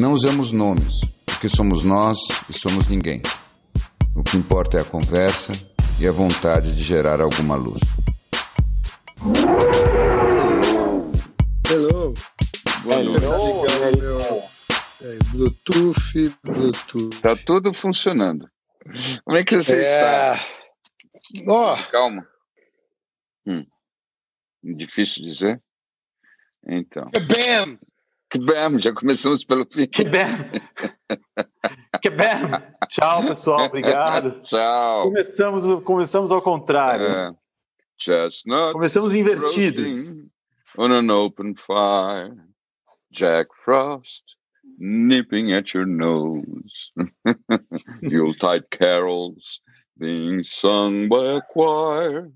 Não usamos nomes, porque somos nós e somos ninguém. O que importa é a conversa e a vontade de gerar alguma luz. Hello. Boa noite. É, Bluetooth, Bluetooth. Tá tudo funcionando. Como é que você É. está? Ó, Calma. Hum. Difícil dizer? Então. bam! Bam, já começamos pelo fim. Que bem! Que bem! Tchau, pessoal. Obrigado. Tchau. Começamos, começamos ao contrário. É. Chestnut Começamos invertidos. on an open fire. Jack Frost nipping at your nose. Yuletide carols being sung by a choir.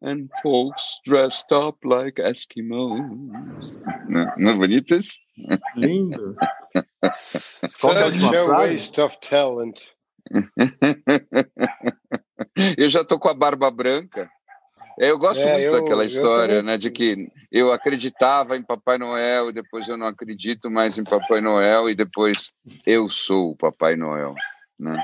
And folks dressed up like Eskimos. Não, não é bonito isso? Lindo. Qual é a última frase? waste of talent. eu já tô com a barba branca. Eu gosto É, muito eu- daquela história, né, de que eu acreditava em Papai Noel e depois eu não acredito mais em Papai Noel e depois eu sou o Papai Noel, né?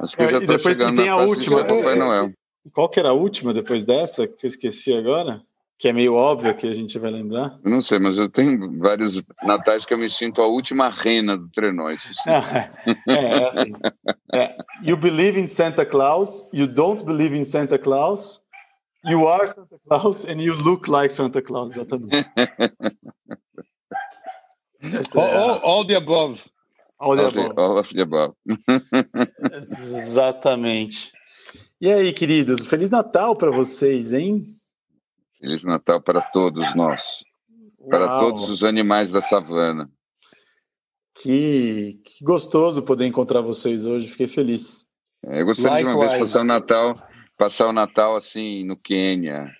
Acho que eu É, já e depois chegando tem a última. Papai É, Qual que era a última depois dessa, que eu esqueci agora? Que é meio óbvio que a gente vai lembrar. Eu não sei, mas eu tenho vários natais que eu me sinto a última rena do trenó. Isso sim. É, é assim. É, you believe in Santa Claus, you don't believe in Santa Claus, you are Santa Claus and you look like Santa Claus, exatamente. Essa All, é a- all, all the above. all the All the- above. all of the above. Exatamente. E aí, queridos, Feliz Natal para vocês, hein? Feliz Natal para todos nós, para Uau, todos os animais da savana. Que, que gostoso poder encontrar vocês hoje, fiquei feliz. É, Eu gostaria de uma vez Likewise. passar o Natal, passar o Natal assim no Quênia,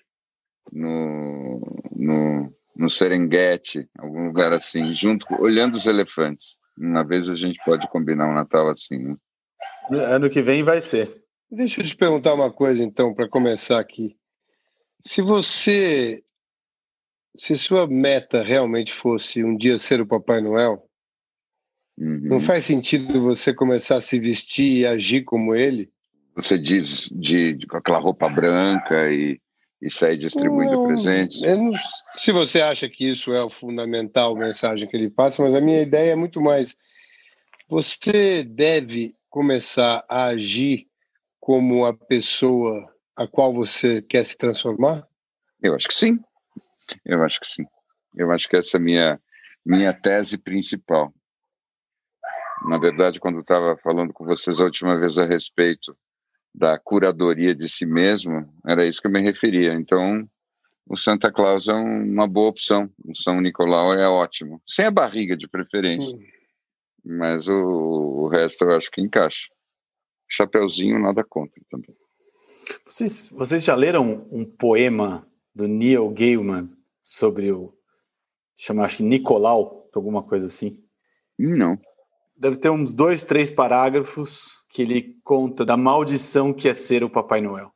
no, no, no Serengeti, algum lugar assim, junto, olhando os elefantes. Uma vez a gente pode combinar um Natal assim. né? Ano que vem vai ser. Deixa eu te perguntar uma coisa, então, para começar aqui. Se você. Se sua meta realmente fosse um dia ser o Papai Noel, Uhum. não faz sentido você começar a se vestir e agir como ele? Você diz de, de- com aquela roupa branca e, e sair distribuindo Não, presentes. não- se você acha que isso é o fundamental mensagem que ele passa, mas a minha ideia é muito mais. Você deve começar a agir como a pessoa a qual você quer se transformar? Eu acho que sim. Eu acho que sim. Eu acho que essa é a minha, minha tese principal. Na verdade, quando eu estava falando com vocês a última vez a respeito da curadoria de si mesmo, era isso que eu me referia. Então, o Santa Claus é um- uma boa opção. O São Nicolau é ótimo. Sem a barriga, de preferência. Hum. Mas o, o resto eu acho que encaixa. Chapeuzinho, nada contra também. Vocês, vocês já leram um poema do Neil Gaiman sobre o. chama acho que Nicolau, alguma coisa assim? Não. Deve ter uns dois, três parágrafos que ele conta da maldição que é ser o Papai Noel,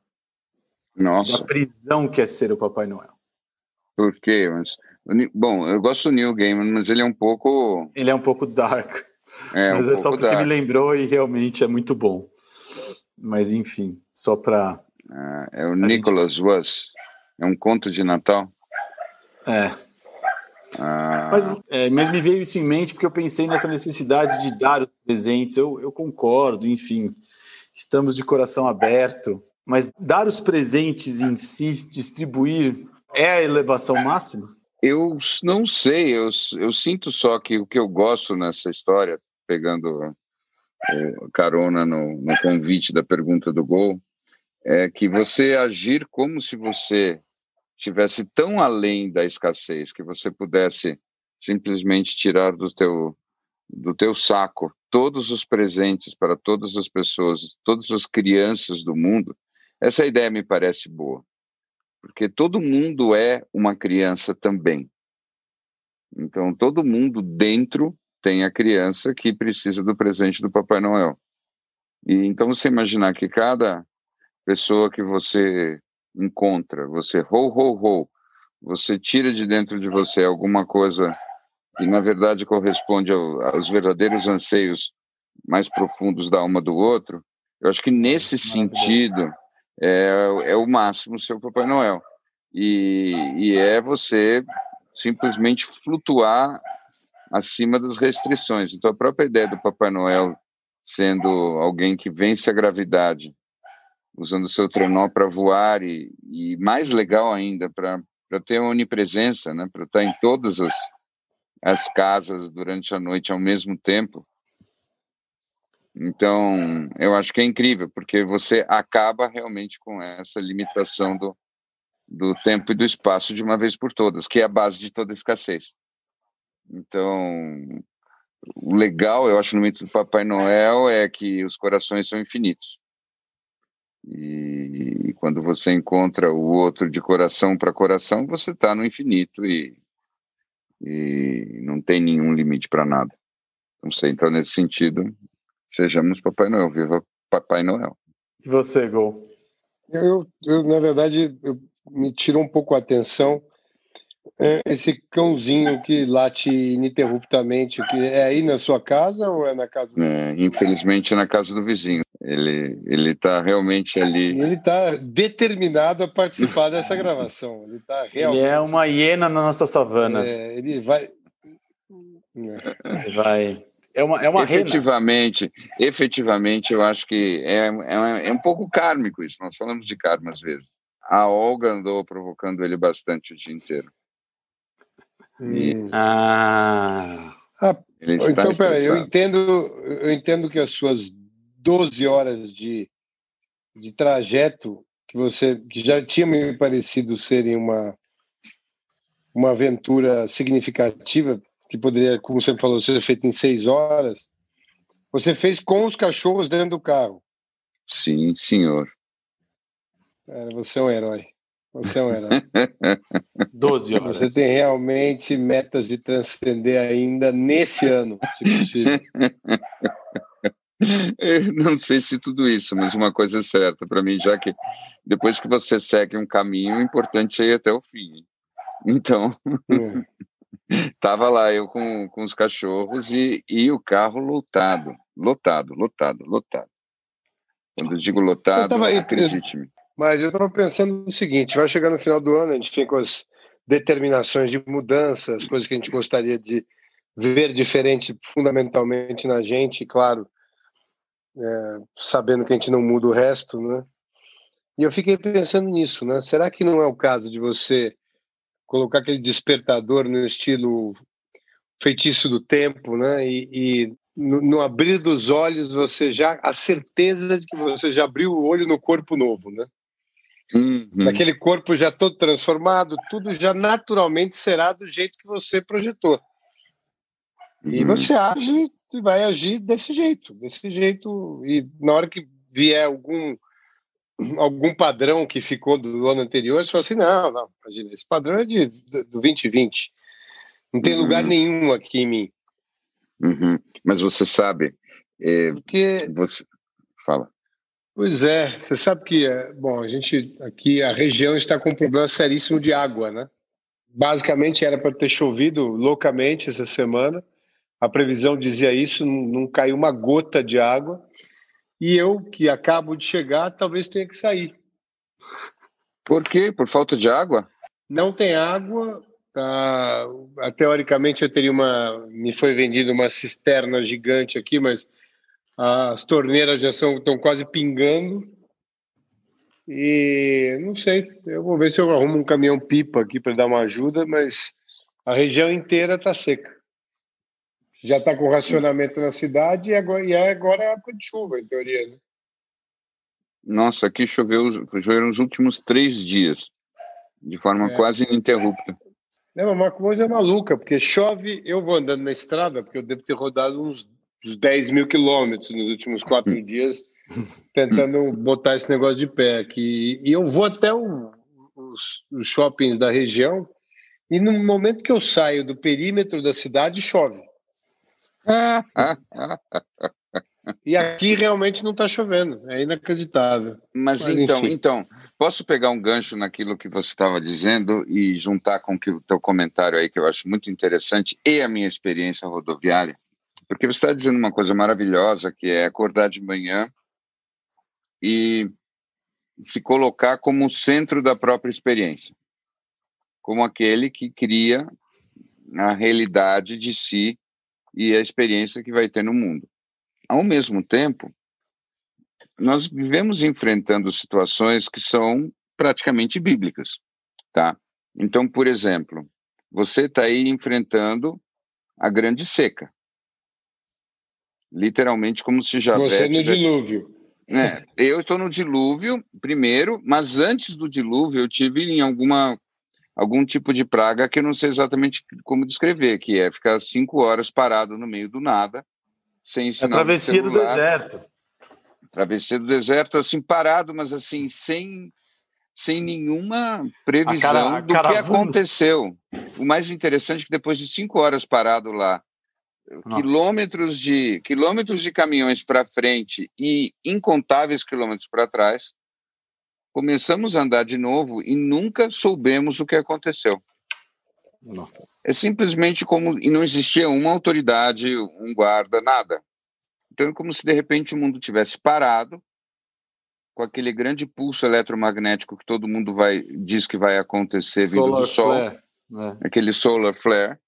Nossa. da prisão que é ser o Papai Noel. Por quê? Mas, bom, eu gosto do Neil Gaiman, mas ele é um pouco. Ele é um pouco dark, É, mas um é só porque dark. me lembrou e realmente é muito bom. Mas enfim, só para. Ah, é o gente- Nicholas Was. É um conto de Natal. É, Ah, Mas, é, mas me veio isso em mente porque eu pensei nessa necessidade de dar os presentes. Eu, eu concordo, enfim, estamos de coração aberto, mas dar os presentes em si, distribuir, é a elevação máxima? eu não sei, eu, eu sinto só que o que eu gosto nessa história, pegando carona no, no convite da pergunta do gol, é que você agir como se você estivesse tão além da escassez que você pudesse simplesmente tirar do teu do teu saco todos os presentes para todas as pessoas, todas as crianças do mundo, essa ideia me parece boa. Porque todo mundo é uma criança também. Então, todo mundo dentro tem a criança que precisa do presente do Papai Noel. E então você imaginar que cada pessoa que você encontra, você ho ho ho, você tira de dentro de você alguma coisa que na verdade corresponde ao, aos verdadeiros anseios mais profundos da alma do outro, eu acho que nesse sentido é, é o máximo seu Papai Noel. E, e é você simplesmente flutuar acima das restrições. Então, a própria ideia do Papai Noel sendo alguém que vence a gravidade, usando seu trenó para voar e, e, mais legal ainda, para ter onipresença, né? para estar em todas as, as casas durante a noite ao mesmo tempo. Então, eu acho que é incrível, porque você acaba realmente com essa limitação do, do tempo e do espaço de uma vez por todas, que é a base de toda escassez. Então, o legal, eu acho, no mito do Papai Noel é que os corações são infinitos. E, e quando você encontra o outro de coração para coração, você está no infinito e e não tem nenhum limite para nada. Não sei, então nesse sentido, sejamos Papai Noel, viva Papai Noel. E você, Gol? Eu, eu, na verdade, eu, me tirou um pouco a atenção é esse cãozinho que late ininterruptamente, que é aí na sua casa ou é na casa? É, infelizmente é na casa do vizinho. Ele ele está realmente ali. Ele está determinado a participar dessa gravação. Ele tá realmente. Ele é uma hiena na nossa savana. É, ele vai. Ele vai. É uma, é uma efetivamente, rena. efetivamente, eu acho que é, é, é um pouco kármico isso. Nós falamos de karma às vezes. A Olga andou provocando ele bastante o dia inteiro. Hum. Ah. ah então, peraí, eu entendo, eu entendo que as suas 12 horas de, de trajeto que você que já tinha me parecido serem uma uma aventura significativa que poderia, como você falou, ser feita em seis horas. Você fez com os cachorros dentro do carro. Sim, senhor. É, você é um herói. Você é um herói. 12 horas. Você tem realmente metas de transcender ainda nesse ano, se possível. não sei se tudo isso, mas uma coisa é certa para mim, já que depois que você segue um caminho, o importante é ir até o fim. Então, é. tava lá eu com, com os cachorros e, e o carro lotado, lotado, lotado, lotado. Quando eu digo lotado, acredite-me. Mas eu estava pensando no seguinte: vai chegar no final do ano, a gente tem com as determinações de mudança, as coisas que a gente gostaria de ver diferente fundamentalmente na gente, claro, é, sabendo que a gente não muda o resto, né? E eu fiquei pensando nisso, né? Será que não é o caso de você colocar aquele despertador no estilo feitiço do tempo, né? E, e no, no, abrir dos olhos você já a certeza de que você já abriu o olho no corpo novo, né? Uhum. Naquele corpo já todo transformado, tudo já naturalmente será do jeito que você projetou. E uhum. você age e vai agir desse jeito, desse jeito. E na hora que vier algum algum padrão que ficou do ano anterior, você fala assim, não, não, imagina, esse padrão é de, do 2020. Não tem uhum. lugar nenhum aqui em mim. Uhum. Mas você sabe, é, Porque... você. Pois é, você sabe que, é, bom, a gente aqui, a região está com um problema seríssimo de água, né? Basicamente era para ter chovido loucamente essa semana, a previsão dizia isso, não, não caiu uma gota de água, e eu, que acabo de chegar, talvez tenha que sair. Por quê? Por falta de água? Não tem água, tá, teoricamente eu teria uma, me foi vendida uma cisterna gigante aqui, mas as torneiras já são, estão quase pingando. E não sei, eu vou ver se eu arrumo um caminhão pipa aqui para dar uma ajuda, mas a região inteira está seca. Já está com racionamento na cidade e agora, e agora é época de chuva, em teoria. Né? Nossa, aqui choveu, choveu nos últimos três dias, de forma é. quase ininterrupta. É uma coisa maluca, porque chove, eu vou andando na estrada, porque eu devo ter rodado uns, uns 10 mil quilômetros nos últimos quatro dias, tentando botar esse negócio de pé aqui. E eu vou até o, os, os shoppings da região, e no momento que eu saio do perímetro da cidade, chove. e aqui realmente não está chovendo, é inacreditável. Mas, Mas então, enfim. então, posso pegar um gancho naquilo que você estava dizendo e juntar com o teu comentário aí, que eu acho muito interessante, e a minha experiência rodoviária? Porque você está dizendo uma coisa maravilhosa, que é acordar de manhã e se colocar como o centro da própria experiência, como aquele que cria a realidade de si e a experiência que vai ter no mundo. Ao mesmo tempo, nós vivemos enfrentando situações que são praticamente bíblicas, tá? Então, por exemplo, você está aí enfrentando a grande seca, literalmente como se já você no tivesse... dilúvio. É, eu estou no dilúvio primeiro, mas antes do dilúvio eu tive em alguma algum tipo de praga que eu não sei exatamente como descrever, que é ficar cinco horas parado no meio do nada, sem sinal A travessia do deserto. Travessia do deserto, assim, parado, mas assim, sem, sem nenhuma previsão cara, do que aconteceu. O mais interessante é que depois de cinco horas parado lá, nossa. quilômetros de quilômetros de caminhões para frente e incontáveis quilômetros para trás, começamos a andar de novo e nunca soubemos o que aconteceu. Nossa. É simplesmente como e não existia uma autoridade, um guarda, nada. Então é como se de repente o mundo tivesse parado com aquele grande pulso eletromagnético que todo mundo vai diz que vai acontecer vindo solar do sol, flare. É. aquele solar flare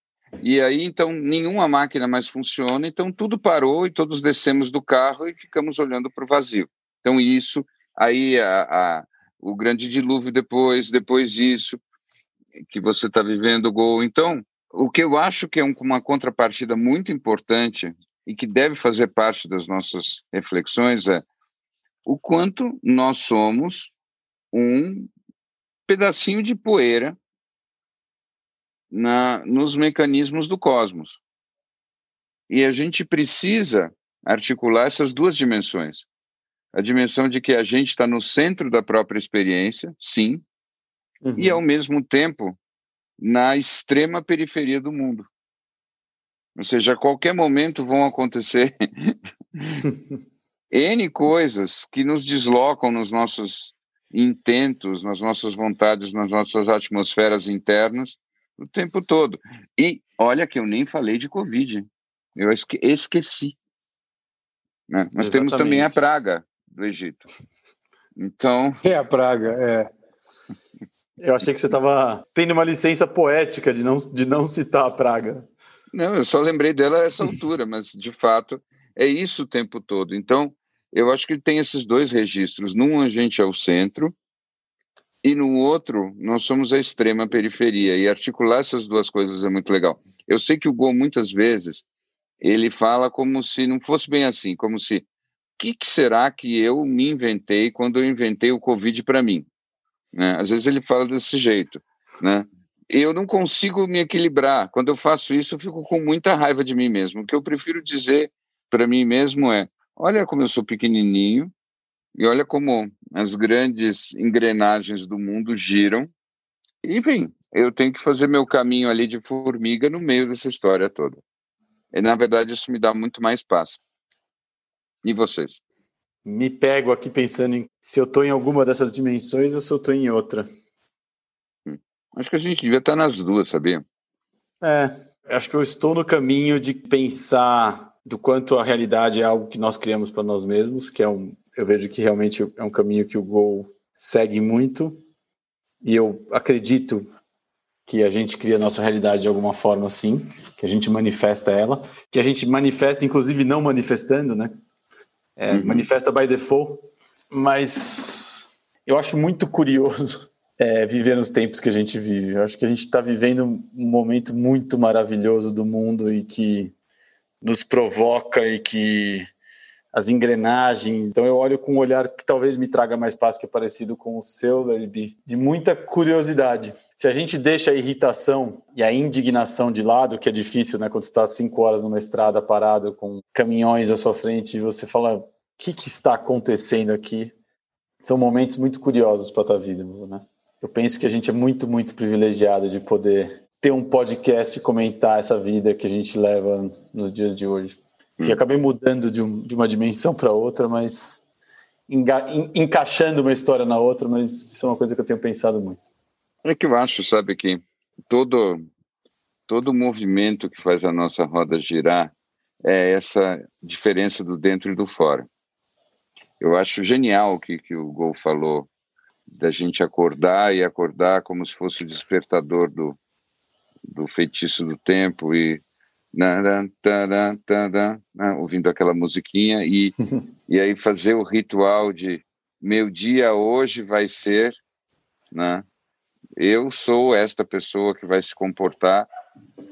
e aí, então, nenhuma máquina mais funciona, então tudo parou e todos descemos do carro e ficamos olhando para o vazio. Então, isso, aí a, a, o grande dilúvio depois, depois disso, que você está vivendo o gol. Então, o que eu acho que é um, uma contrapartida muito importante e que deve fazer parte das nossas reflexões é o quanto nós somos um pedacinho de poeira na, nos mecanismos do cosmos. E a gente precisa articular essas duas dimensões. A dimensão de que a gente está no centro da própria experiência, sim, uhum. e ao mesmo tempo na extrema periferia do mundo. Ou seja, a qualquer momento vão acontecer N coisas que nos deslocam nos nossos intentos, nas nossas vontades, nas nossas atmosferas internas, o tempo todo. E olha que eu nem falei de Covid, eu esque esqueci. Né? Nós Exatamente. temos também a praga do Egito. Então. É a praga, é. Eu achei que você estava tendo uma licença poética de não, de não citar a praga. Não, eu só lembrei dela a essa altura, mas de fato é isso o tempo todo. Então, eu acho que tem esses dois registros. Num, a gente é o centro, e no outro, nós somos a extrema periferia. E articular essas duas coisas é muito legal. Eu sei que o Gol, muitas vezes, ele fala como se não fosse bem assim, como se. O que, que será que eu me inventei quando eu inventei o Covid para mim? Né? Às vezes ele fala desse jeito. Né? Eu não consigo me equilibrar. Quando eu faço isso, eu fico com muita raiva de mim mesmo. O que eu prefiro dizer para mim mesmo é: olha como eu sou pequenininho, e olha como as grandes engrenagens do mundo giram. Enfim, eu tenho que fazer meu caminho ali de formiga no meio dessa história toda. E, na verdade, isso me dá muito mais paz. E vocês? Me pego aqui pensando em se eu estou em alguma dessas dimensões ou se eu estou em outra. Hum. Acho que a gente devia estar nas duas, sabia? É, acho que eu estou no caminho de pensar do quanto a realidade é algo que nós criamos para nós mesmos, que é um, eu vejo que realmente é um caminho que o Gol segue muito e eu acredito que a gente cria a nossa realidade de alguma forma assim, que a gente manifesta ela, que a gente manifesta inclusive não manifestando, né? É, uhum. Manifesta by default, mas eu acho muito curioso é, viver nos tempos que a gente vive. Eu acho que a gente está vivendo um momento muito maravilhoso do mundo e que nos provoca e que as engrenagens. Então eu olho com um olhar que talvez me traga mais paz, que é parecido com o seu, Larry de muita curiosidade. se a gente deixa a irritação e a indignação de lado, que é difícil, né? Quando você está cinco horas numa estrada parado com caminhões à sua frente e você fala: o que, que está acontecendo aqui? São momentos muito curiosos para a tua vida, né? Eu penso que a gente é muito, muito privilegiado de poder ter um podcast e comentar essa vida que a gente leva nos dias de hoje. E hum. acabei mudando de, um, de uma dimensão para outra, mas enga, encaixando uma história na outra, mas isso é uma coisa que eu tenho pensado muito. É que eu acho, sabe, que todo todo movimento que faz a nossa roda girar é essa diferença do dentro e do fora. Eu acho genial o que, que o Gol falou, da gente acordar e acordar como se fosse o despertador do, do feitiço do tempo e ouvindo aquela musiquinha e, e aí fazer o ritual de meu dia hoje vai ser né, eu sou esta pessoa que vai se comportar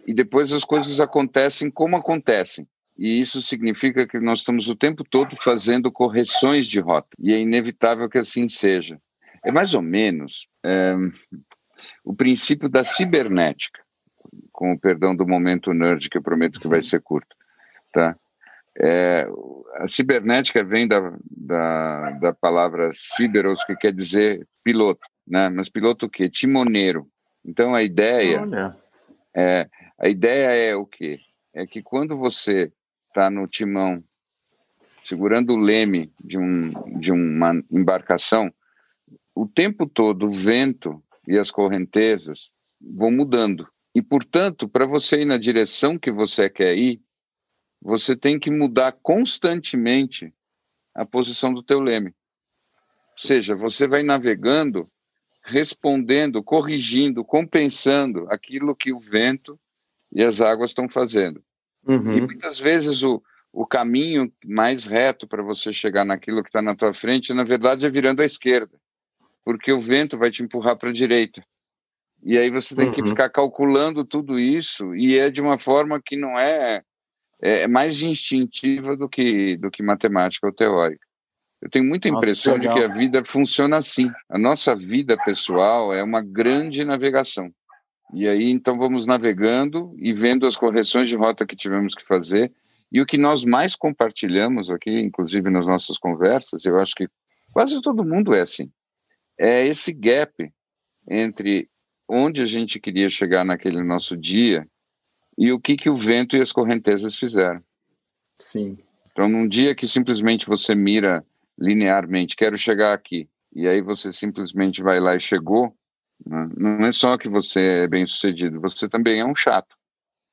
e depois as coisas acontecem como acontecem. E isso significa que nós estamos o tempo todo fazendo correções de rota. E é inevitável que assim seja. É mais ou menos é, o princípio da cibernética, com o perdão do momento nerd, que eu prometo que vai ser curto. Tá? É, a cibernética vem da, da, da palavra ciberos, que quer dizer piloto né? Mas piloto o quê? Timoneiro. Então a ideia Olha. é a ideia é o quê? É que quando você está no timão segurando o leme de, um, de uma embarcação, o tempo todo o vento e as correntezas vão mudando. E, portanto, para você ir na direção que você quer ir, você tem que mudar constantemente a posição do teu leme. Ou seja, você vai navegando respondendo, corrigindo, compensando aquilo que o vento e as águas estão fazendo. Uhum. E muitas vezes o, o caminho mais reto para você chegar naquilo que está na tua frente, na verdade, é virando à esquerda, porque o vento vai te empurrar para a direita. E aí você tem uhum. que ficar calculando tudo isso, e é de uma forma que não é, é, é mais instintiva do que, do que matemática ou teórica. Eu tenho muita Nossa, impressão que de que a vida funciona assim. A nossa vida pessoal é uma grande navegação. E aí, então, vamos navegando e vendo as correções de rota que tivemos que fazer. E o que nós mais compartilhamos aqui, inclusive nas nossas conversas, eu acho que quase todo mundo é assim, é esse gap entre onde a gente queria chegar naquele nosso dia e o que, que o vento e as correntezas fizeram. Sim. Então, num dia que simplesmente você mira linearmente, quero chegar aqui, e aí você simplesmente vai lá e chegou, né? não é só que você é bem sucedido, você também é um chato,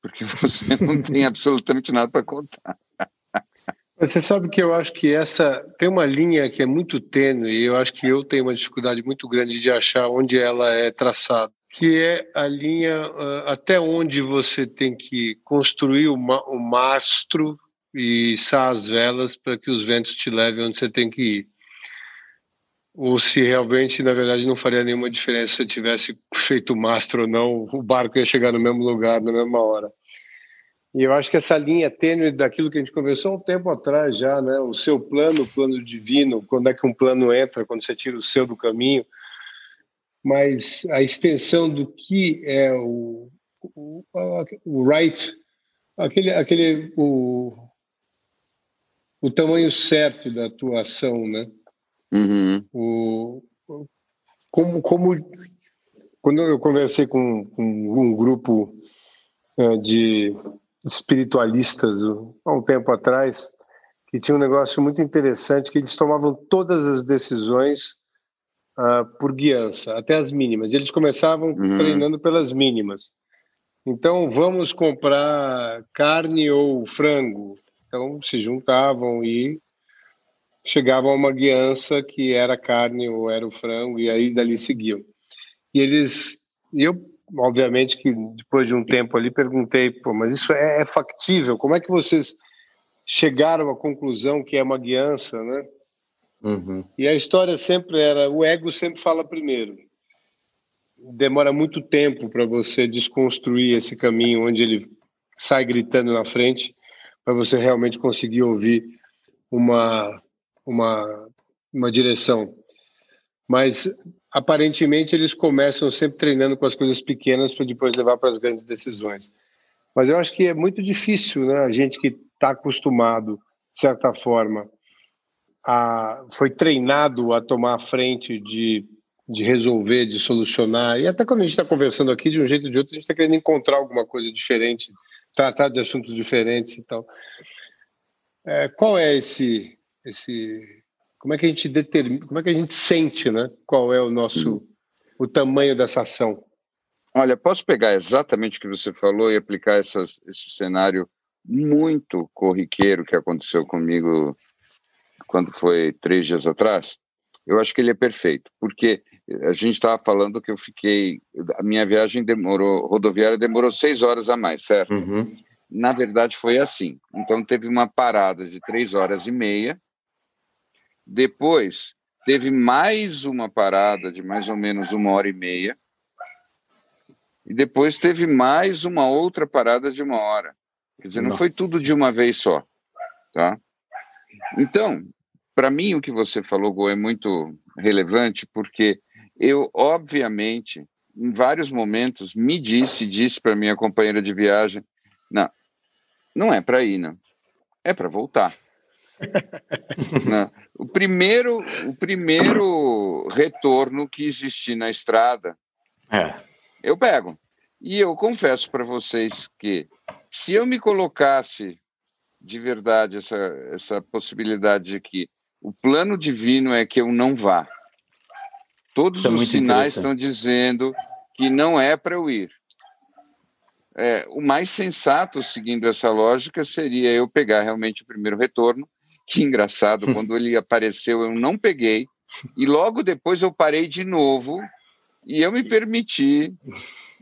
porque você não tem absolutamente nada para contar. Você sabe que eu acho que essa tem uma linha que é muito tênue e eu acho que eu tenho uma dificuldade muito grande de achar onde ela é traçada, que é a linha uh, até onde você tem que construir o, ma o mastro e içar as velas para que os ventos te levem onde você tem que ir. Ou se realmente, na verdade, não faria nenhuma diferença se eu tivesse feito mastro ou não, o barco ia chegar no mesmo lugar na mesma hora. E eu acho que essa linha tênue daquilo que a gente conversou um tempo atrás já, né? O seu plano, o plano divino, quando é que um plano entra, quando você tira o seu do caminho, mas a extensão do que é o, o, o right, aquele, aquele o, o tamanho certo da tua ação, né? Uhum. O, como, como quando eu conversei com, com um grupo é, de espiritualistas há um tempo atrás, que tinha um negócio muito interessante, que eles tomavam todas as decisões uh, por guiança, até as mínimas. Eles começavam uhum. treinando pelas mínimas. Então, vamos comprar carne ou frango. Então se juntavam e chegavam a uma guiança que era carne ou era o frango e aí dali seguiam. E eles, e eu obviamente que depois de um tempo ali perguntei, pô, mas isso é, é factível? Como é que vocês chegaram à conclusão que é uma guiança, né? Uhum. E a história sempre era, o ego sempre fala primeiro. Demora muito tempo para você desconstruir esse caminho onde ele sai gritando na frente para você realmente conseguir ouvir uma, uma, uma direção. Mas aparentemente eles começam sempre treinando com as coisas pequenas para depois levar para as grandes decisões. Mas eu acho que é muito difícil, né? A gente que está acostumado, de certa forma, a, foi treinado a tomar a frente de, de resolver, de solucionar. E até quando a gente está conversando aqui, de um jeito ou de outro, a gente está querendo encontrar alguma coisa diferente, tratar de assuntos diferentes e tal. É, qual é esse, esse como é que a gente determina, como é que a gente sente, né? Qual é o nosso, o tamanho dessa ação? Olha, posso pegar exatamente o que você falou e aplicar essas, esse cenário muito corriqueiro que aconteceu comigo quando foi três dias atrás? Eu acho que ele é perfeito, porque a gente estava falando que eu fiquei, a minha viagem demorou, rodoviária demorou seis horas a mais, certo? Uhum. Na verdade foi assim. Então teve uma parada de três horas e meia depois, teve mais uma parada de mais ou menos uma hora e meia. E depois teve mais uma outra parada de uma hora. Quer dizer, não Nossa. foi tudo de uma vez só. Tá? Então, para mim, o que você falou, Gô, é muito relevante, porque eu, obviamente, em vários momentos, me disse, disse para minha companheira de viagem: não, não é para ir, não. É para voltar. o primeiro, o primeiro retorno que existir na estrada, é. eu pego. E eu confesso para vocês que se eu me colocasse de verdade essa, essa possibilidade de que o plano divino é que eu não vá, todos é os sinais estão dizendo que não é para eu ir. É, o mais sensato, seguindo essa lógica, seria eu pegar realmente o primeiro retorno que engraçado, quando ele apareceu eu não peguei, e logo depois eu parei de novo e eu me permiti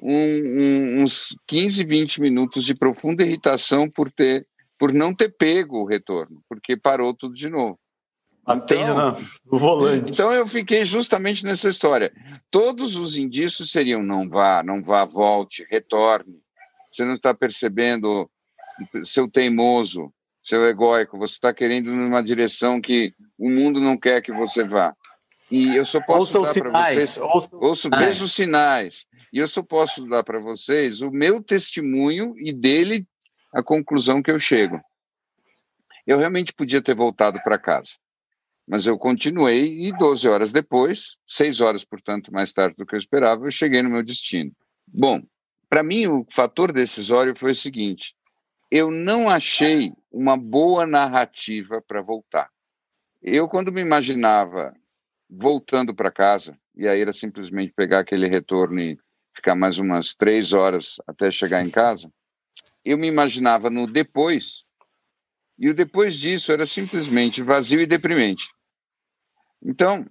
um, um, uns 15, 20 minutos de profunda irritação por ter por não ter pego o retorno, porque parou tudo de novo. Então, no volante. Então eu fiquei justamente nessa história. Todos os indícios seriam não vá, não vá, volte, retorne. Você não está percebendo seu teimoso, seu egóico, você está querendo numa direção que o mundo não quer que você vá. E eu só posso dar para vocês. Ouça, ouço, vejo os sinais. E eu só posso dar para vocês o meu testemunho e dele a conclusão que eu chego. Eu realmente podia ter voltado para casa. Mas eu continuei e 12 horas depois, 6 horas, portanto, mais tarde do que eu esperava, eu cheguei no meu destino. Bom, para mim o fator decisório foi o seguinte: eu não achei uma boa narrativa para voltar. Eu, quando me imaginava voltando para casa, e aí era simplesmente pegar aquele retorno e ficar mais umas três horas até chegar em casa, eu me imaginava no depois, e o depois disso era simplesmente vazio e deprimente. Então,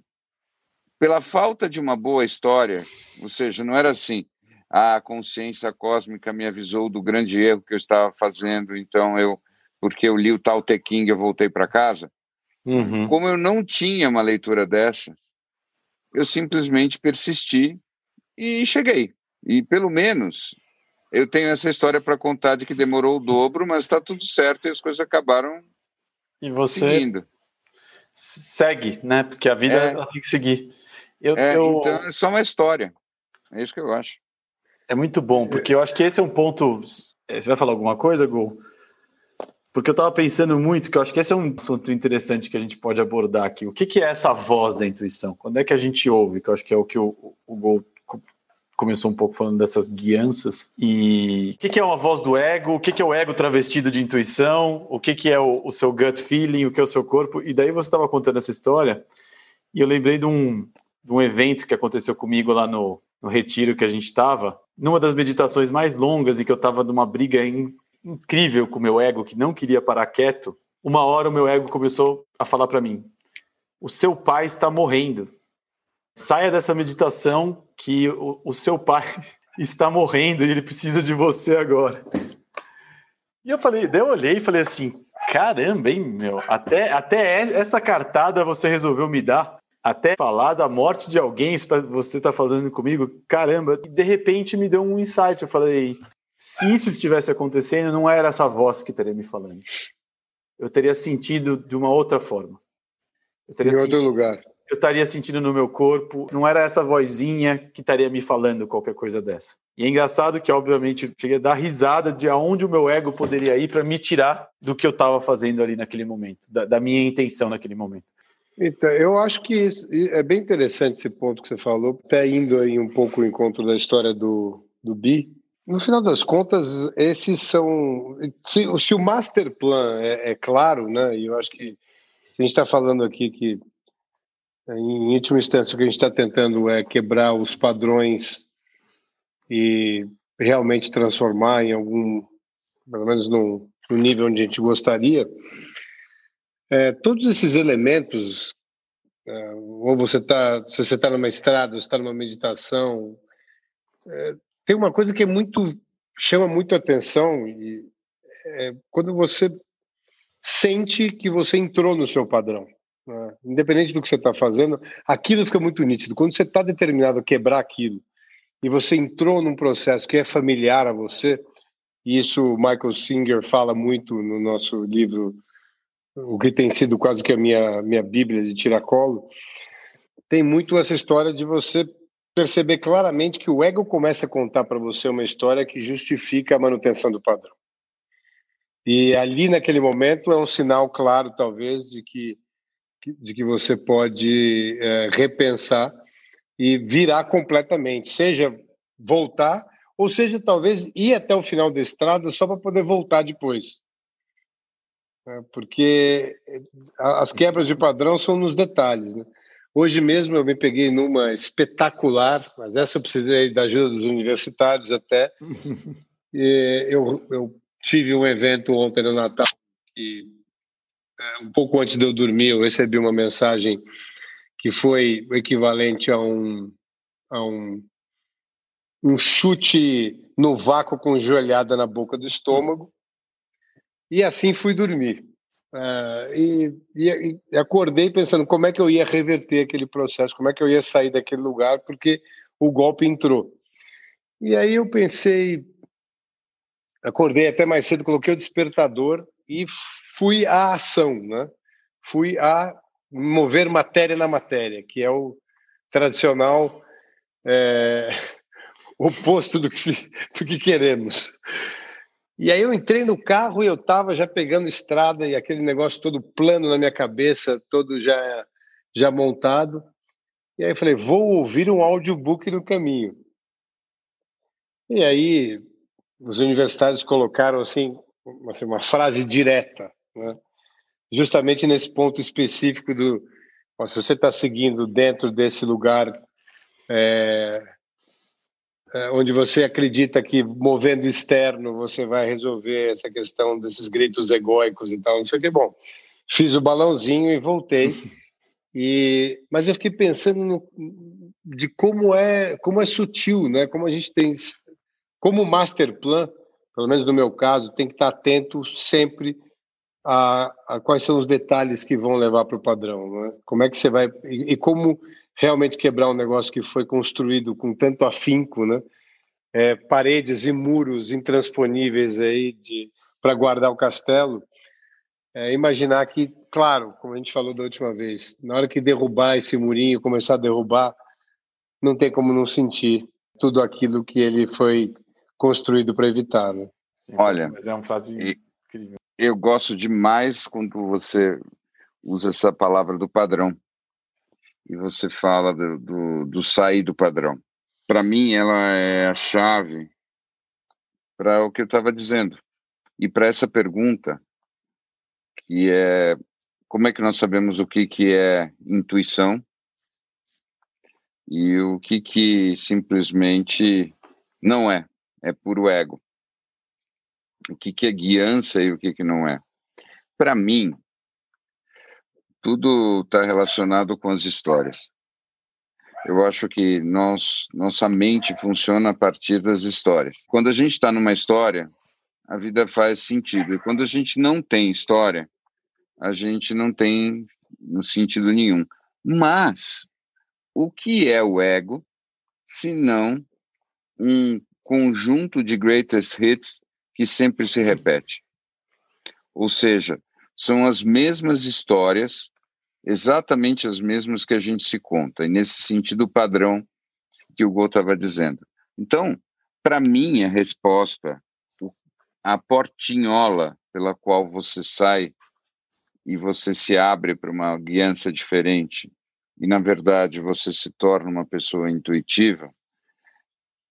pela falta de uma boa história, ou seja, não era assim, a consciência cósmica me avisou do grande erro que eu estava fazendo, então eu, porque eu li o Tao Te King, eu voltei para casa. Uhum. Como eu não tinha uma leitura dessa, eu simplesmente persisti e cheguei. E pelo menos eu tenho essa história para contar de que demorou o dobro, mas está tudo certo e as coisas acabaram e você seguindo. Segue, né? Porque a vida é, tem que seguir. Eu, é, eu... Então é só uma história. É isso que eu acho. É muito bom, porque eu acho que esse é um ponto. É, você vai falar alguma coisa, Gol? Porque eu estava pensando muito que eu acho que esse é um assunto interessante que a gente pode abordar aqui. O que, que, é essa voz da intuição? Quando é que a gente ouve? Que eu acho que é o que o, o Gol começou um pouco falando dessas guianças. E o que, que é uma voz do ego? O que, que é o ego travestido de intuição? O que, que é o, o seu gut feeling? O que é o seu corpo? E daí você estava contando essa história e eu lembrei de um, de um evento que aconteceu comigo lá no, no retiro que a gente estava, numa das meditações mais longas e que eu estava numa briga in, incrível com o meu ego, que não queria parar quieto, uma hora o meu ego começou a falar para mim: o seu pai está morrendo. Saia dessa meditação que o, o seu pai está morrendo e ele precisa de você agora. E eu falei, daí eu olhei e falei assim, caramba, hein, meu, até, até essa cartada você resolveu me dar até falar da morte de alguém, você está falando comigo, caramba, de repente me deu um insight. Eu falei, se isso estivesse acontecendo, não era essa voz que estaria me falando. Eu teria sentido de uma outra forma. em outro lugar. Eu estaria sentindo no meu corpo, não era essa vozinha que estaria me falando qualquer coisa dessa. E é engraçado que, obviamente, cheguei a dar risada de aonde o meu ego poderia ir para me tirar do que eu estava fazendo ali naquele momento, da, da, minha intenção naquele momento. Então, eu acho que isso, é bem interessante esse ponto que você falou, até indo aí um pouco ao encontro da história do, do Bi. No final das contas, esses são. Se, se o master plan é, é claro, né, e eu acho que a gente está falando aqui que, em última instância, o que a gente está tentando é quebrar os padrões e realmente transformar em algum, pelo menos no, no nível onde a gente gostaria, é, todos esses elementos, é, ou você está, se você está numa estrada, está numa meditação, é, tem uma coisa que é muito chama muito atenção e é, quando você sente que você entrou no seu padrão. Né? Independente do que você está fazendo, aquilo fica muito nítido. Quando você está determinado a quebrar aquilo e você entrou num processo que é familiar a você, e isso Michael Singer fala muito no nosso livro, o que tem sido quase que a minha, minha bíblia de tiracolo, tem muito essa história de você perceber claramente que o ego começa a contar para você uma história que justifica a manutenção do padrão. E ali, naquele momento, é um sinal claro, talvez, de que, de que você pode é, repensar e virar completamente, seja voltar, ou seja, talvez ir até o final da estrada só para poder voltar depois. É, porque as quebras de padrão são nos detalhes. Né? Hoje mesmo eu me peguei numa espetacular, mas essa eu precisei da ajuda dos universitários até. eu, eu tive um evento ontem no Natal que é, um pouco antes de eu dormir eu recebi uma mensagem que foi o equivalente a um, a um, um chute no vácuo com joelhada na boca do estômago. E assim fui dormir. Uh, e, e, e, acordei pensando como é que eu ia reverter aquele processo, como é que eu ia sair daquele lugar, porque o golpe entrou. E aí eu pensei, acordei até mais cedo, coloquei o despertador e fui à ação, né? Fui a mover matéria na matéria, que é o tradicional é, oposto do que, se, do que queremos. E aí eu entrei no carro e eu estava já pegando estrada e aquele negócio todo plano na minha cabeça, todo já já montado. E aí eu falei, vou ouvir um audiobook no caminho. E aí os universitários colocaram assim, assim uma frase direta, né? justamente nesse ponto específico do se você está seguindo dentro desse lugar é, é, onde você acredita que movendo externo você vai resolver essa questão desses gritos egóicos e tal, não sei o que. Bom, fiz o balãozinho e voltei. E, mas eu fiquei pensando no, de como é como é sutil, né? Como a gente tem, como master plan, pelo menos no meu caso, tem que estar atento sempre a, a quais são os detalhes que vão levar para o padrão, né? Como é que você vai e, e como realmente quebrar um negócio que foi construído com tanto afinco, né? É, paredes e muros intransponíveis aí para guardar o castelo. É, imaginar que, claro, como a gente falou da última vez, na hora que derrubar esse murinho, começar a derrubar, não tem como não sentir tudo aquilo que ele foi construído para evitar, né? Olha, mas é uma frase incrível. Eu gosto demais quando você usa essa palavra do padrão e você fala do, do, do sair do padrão. Para mim, ela é a chave para o que eu estava dizendo. E para essa pergunta, que é como é que nós sabemos o que, que é intuição e o que, que simplesmente não é, é puro ego. O que, que é guiança e o que, que não é. Para mim, tudo está relacionado com as histórias. Eu acho que nós, nossa mente funciona a partir das histórias. Quando a gente está numa história, a vida faz sentido. E quando a gente não tem história, a gente não tem sentido nenhum. Mas o que é o ego, se não um conjunto de greatest hits que sempre se repete? Ou seja, são as mesmas histórias exatamente as mesmas que a gente se conta, e nesse sentido padrão que o Gol estava dizendo. Então, para mim, a resposta, a portinhola pela qual você sai e você se abre para uma guiança diferente, e na verdade você se torna uma pessoa intuitiva,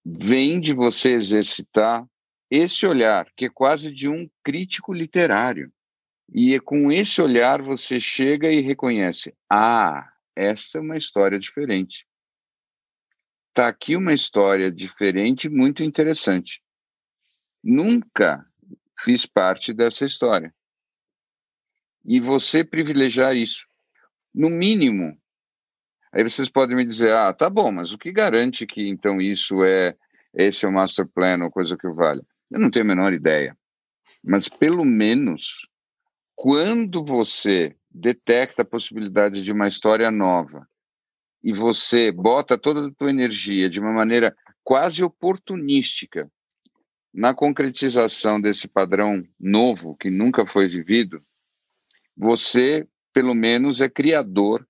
vem de você exercitar esse olhar, que é quase de um crítico literário. E é com esse olhar você chega e reconhece: ah, essa é uma história diferente. Está aqui uma história diferente, muito interessante. Nunca fiz parte dessa história. E você privilegiar isso. No mínimo, aí vocês podem me dizer: ah, tá bom, mas o que garante que então isso é esse é o master plan ou coisa que vale? Eu não tenho a menor ideia. Mas pelo menos quando você detecta a possibilidade de uma história nova e você bota toda a tua energia de uma maneira quase oportunística na concretização desse padrão novo que nunca foi vivido, você, pelo menos, é criador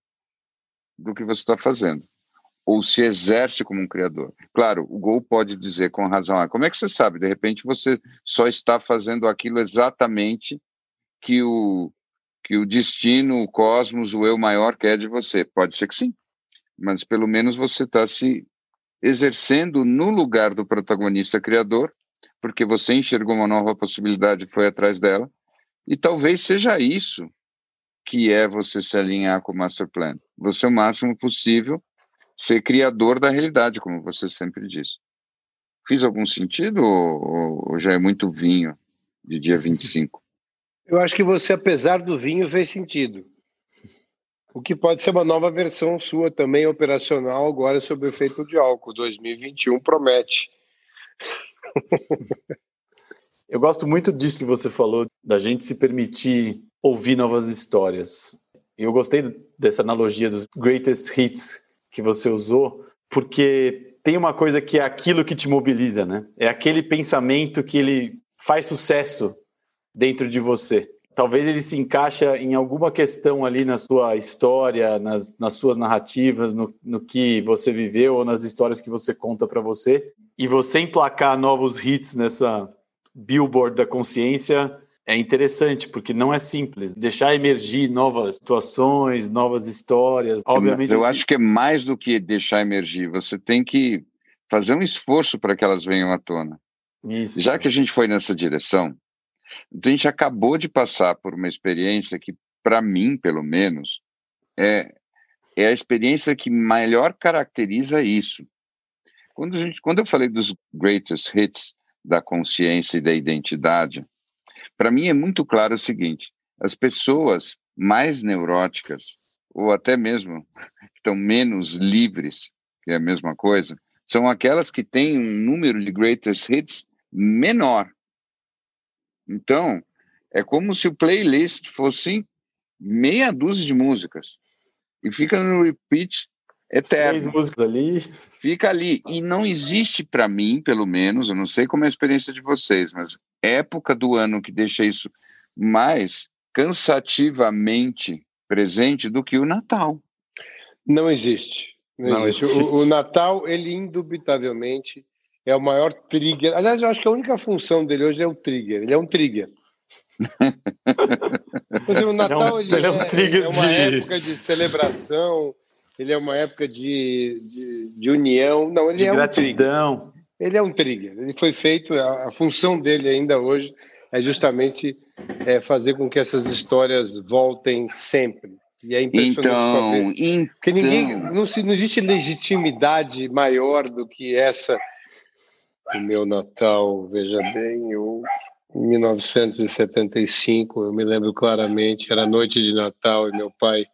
do que você está fazendo, ou se exerce como um criador. Claro, o Gol pode dizer com razão, ah, como é que você sabe? De repente você só está fazendo aquilo exatamente que o, que o destino, o cosmos, o eu maior quer de você. Pode ser que sim, mas pelo menos você está se exercendo no lugar do protagonista criador, porque você enxergou uma nova possibilidade e foi atrás dela, e talvez seja isso que é você se alinhar com o Master Plan. Você, o máximo possível, ser criador da realidade, como você sempre diz. Fiz algum sentido ou, ou já é muito vinho de dia 25? Eu acho que você, apesar do vinho, fez sentido. O que pode ser uma nova versão sua também operacional agora sob o efeito de álcool. 2021 promete. Eu gosto muito disso que você falou, da gente se permitir ouvir novas histórias. Eu gostei dessa analogia dos greatest hits que você usou, porque tem uma coisa que é aquilo que te mobiliza, né? É aquele pensamento que ele faz sucesso dentro de você. Talvez ele se encaixa em alguma questão ali na sua história, nas, nas suas narrativas, no, no que você viveu ou nas histórias que você conta para você. E você emplacar novos hits nessa billboard da consciência é interessante, porque não é simples. Deixar emergir novas situações, novas histórias. Obviamente. Eu acho que é mais do que deixar emergir. Você tem que fazer um esforço para que elas venham à tona. Isso. Já que a gente foi nessa direção, a gente acabou de passar por uma experiência que, para mim, pelo menos, é, é a experiência que melhor caracteriza isso. Quando, a gente, quando eu falei dos greatest hits da consciência e da identidade, para mim é muito claro o seguinte: as pessoas mais neuróticas, ou até mesmo estão menos livres, que é a mesma coisa, são aquelas que têm um número de greatest hits menor. Então, é como se o playlist fosse meia dúzia de músicas e fica no repeat eterno. Três músicas ali. Fica ali. E não existe para mim, pelo menos, eu não sei como é a experiência de vocês, mas época do ano que deixa isso mais cansativamente presente do que o Natal. Não existe. Não, não existe. existe. O, o, Natal, ele indubitavelmente é o maior trigger. Aliás, eu acho que a única função dele hoje é o trigger. Ele é um trigger. Mas o Natal ele é, ele é, um trigger é uma de... época de celebração, ele é uma época de, de, de união. Não, ele de é gratidão. um trigger. Ele é um trigger. Ele foi feito, a, a função dele ainda hoje é justamente é, fazer com que essas histórias voltem sempre. E é impressionante então, então... Porque ninguém, não, se, não existe legitimidade maior do que essa o meu Natal, veja bem, eu, em 1975, eu me lembro claramente, era noite de Natal e meu pai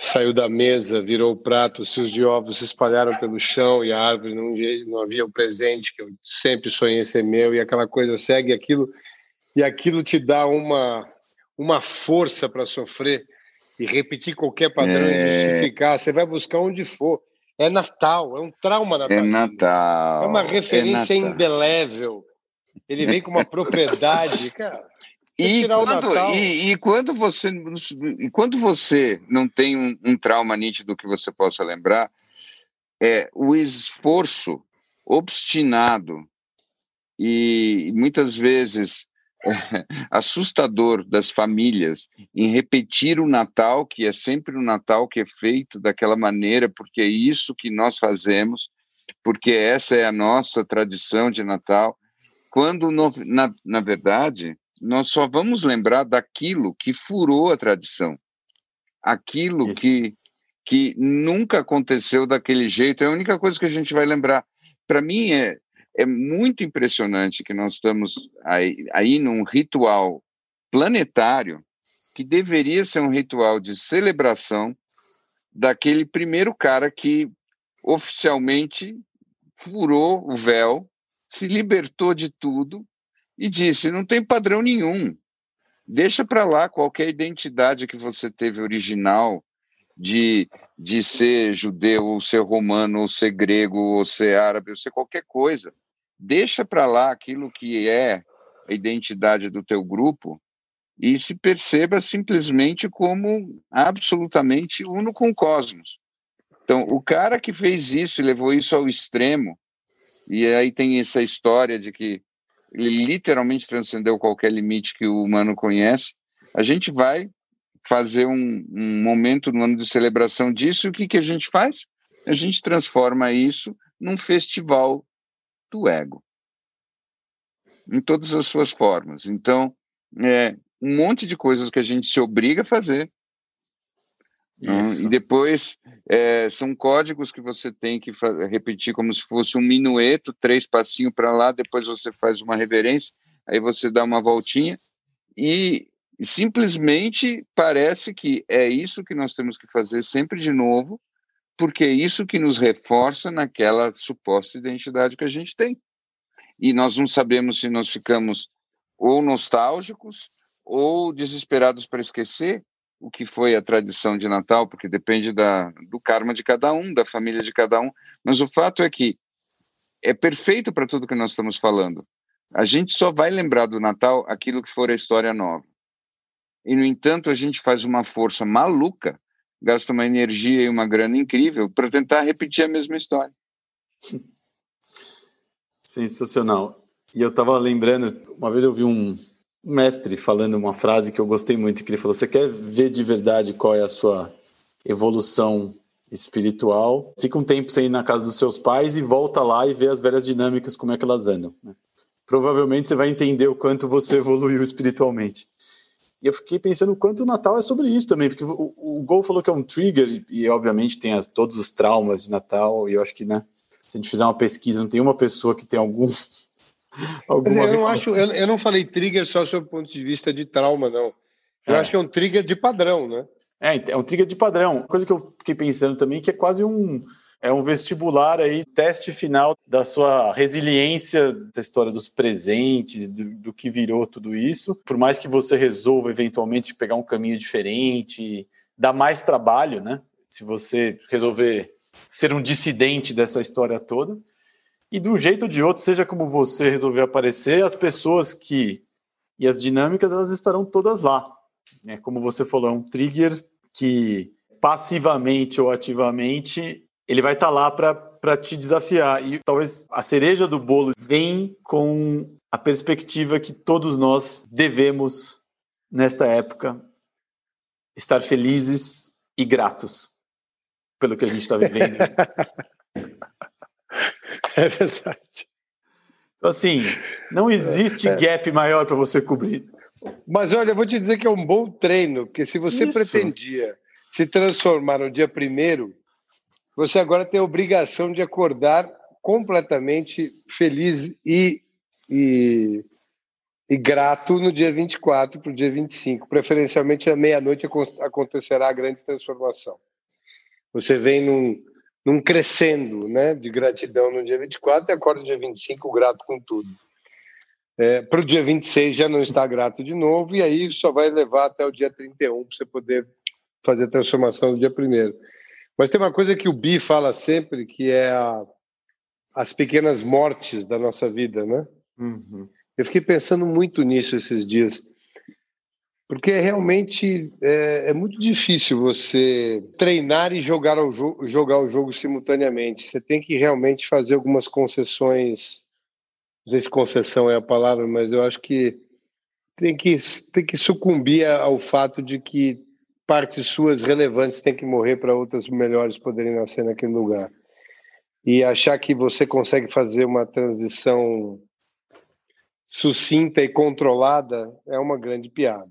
saiu da mesa, virou o prato, os fios de ovos se espalharam pelo chão e a árvore não, não havia o presente que eu sempre sonhei ser meu e aquela coisa segue aquilo e aquilo te dá uma uma força para sofrer e repetir qualquer padrão é... e justificar. Você vai buscar onde for. É Natal, é um trauma natal. É Natal. É uma referência é indelével. Ele vem com uma propriedade, cara. E quando, e, e, quando você e quando você não tem um, um trauma nítido que você possa lembrar, é o esforço obstinado e muitas vezes é, assustador das famílias em repetir o Natal, que é sempre o Natal que é feito daquela maneira, porque é isso que nós fazemos, porque essa é a nossa tradição de Natal, quando, no, na, na verdade, nós só vamos lembrar daquilo que furou a tradição, aquilo que, que nunca aconteceu daquele jeito, é a única coisa que a gente vai lembrar. Para mim, é, é muito impressionante que nós estamos aí, aí num ritual planetário que deveria ser um ritual de celebração daquele primeiro cara que oficialmente furou o véu, se libertou de tudo e disse: não tem padrão nenhum. Deixa para lá qualquer identidade que você teve original de, de ser judeu, ou ser romano, ou ser grego, ou ser árabe, ou ser qualquer coisa. Deixa para lá aquilo que é a identidade do teu grupo e se perceba simplesmente como absolutamente uno com o cosmos. Então, o cara que fez isso e levou isso ao extremo, e aí tem essa história de que ele literalmente transcendeu qualquer limite que o humano conhece. A gente vai fazer um, um momento no ano de celebração disso, e o que, que a gente faz? A gente transforma isso num festival do ego, em todas as suas formas. Então, é um monte de coisas que a gente se obriga a fazer, e depois é, são códigos que você tem que repetir como se fosse um minueto, três passinhos para lá, depois você faz uma reverência, aí você dá uma voltinha. E simplesmente parece que é isso que nós temos que fazer sempre de novo, porque é isso que nos reforça naquela suposta identidade que a gente tem. E nós não sabemos se nós ficamos ou nostálgicos ou desesperados para esquecer, o que foi a tradição de Natal, porque depende da, do karma de cada um, da família de cada um, mas o fato é que é perfeito para tudo que nós estamos falando. A gente só vai lembrar do Natal aquilo que for a história nova. E, no entanto, a gente faz uma força maluca, gasta uma energia e uma grana incrível para tentar repetir a mesma história. Sensacional. E eu estava lembrando, uma vez eu vi um, mestre falando uma frase que eu gostei muito, que ele falou: "Você quer ver de verdade qual é a sua evolução espiritual? Fica um tempo sem ir na casa dos seus pais e volta lá e vê as velhas dinâmicas como é que elas andam. Provavelmente você vai entender o quanto você evoluiu espiritualmente." E eu fiquei pensando o quanto o Natal é sobre isso também, porque o, o Gol falou que é um trigger e obviamente tem as, todos os traumas de Natal e eu acho que, né, se a gente fizer uma pesquisa, não tem uma pessoa que tem algum Alguma eu não acho, eu, eu, não falei trigger só sob o ponto de vista de trauma, não. Eu é. acho que é um trigger de padrão, né? É, é um trigger de padrão. Coisa que eu fiquei pensando também que é quase um é um vestibular aí, teste final da sua resiliência da história dos presentes, do, do que virou tudo isso. Por mais que você resolva eventualmente pegar um caminho diferente, dá mais trabalho, né? Se você resolver ser um dissidente dessa história toda. E de um jeito ou de outro, seja como você resolver aparecer, as pessoas que e as dinâmicas elas estarão todas lá. É, como você falou, é um trigger que passivamente ou ativamente ele vai estar tá lá para te desafiar. E talvez a cereja do bolo vem com a perspectiva que todos nós devemos, nesta época, estar felizes e gratos pelo que a gente está vivendo. É verdade. Então, assim, não existe é. gap maior para você cobrir. Mas olha, eu vou te dizer que é um bom treino, porque se você Isso. pretendia se transformar no dia primeiro, você agora tem a obrigação de acordar completamente feliz e, e, e grato no dia 24 para o dia 25. Preferencialmente à meia-noite acontecerá a grande transformação. Você vem num, num crescendo né, de gratidão no dia 24 e acorda no dia 25 grato com tudo. É, para o dia 26 já não está grato de novo, e aí só vai levar até o dia 31 para você poder fazer a transformação no dia 1. Mas tem uma coisa que o Bi fala sempre, que é a, as pequenas mortes da nossa vida, né? Uhum. Eu fiquei pensando muito nisso esses dias. Porque realmente é, é, muito difícil você treinar e jogar, o jogo, jogar o jogo simultaneamente. Você tem que realmente fazer algumas concessões. Não sei se concessão é a palavra, mas eu acho que tem que, tem que sucumbir ao fato de que partes suas relevantes têm que morrer para outras melhores poderem nascer naquele lugar. E achar que você consegue fazer uma transição sucinta e controlada é uma grande piada.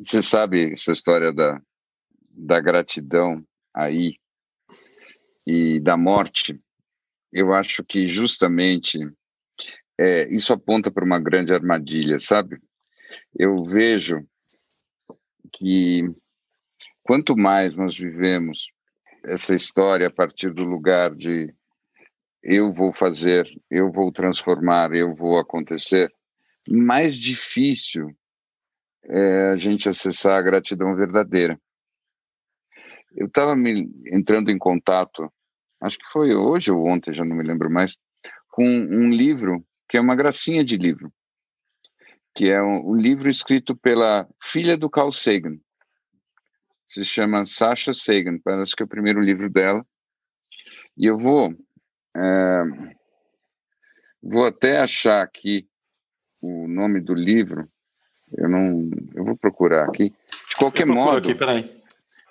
Você sabe essa história da, da gratidão aí e da morte? Eu acho que justamente é, isso aponta para uma grande armadilha, sabe? Eu vejo que quanto mais nós vivemos essa história a partir do lugar de eu vou fazer, eu vou transformar, eu vou acontecer, mais difícil é a gente acessar a gratidão verdadeira. Eu estava entrando em contato, acho que foi hoje ou ontem, já não me lembro mais, com um livro que é uma gracinha de livro, que é um, um livro escrito pela filha do Carl Sagan. Se chama Sasha Sagan, parece que é o primeiro livro dela. E eu vou é, vou até achar aqui o nome do livro. Eu não, eu vou procurar aqui. De qualquer modo, aqui,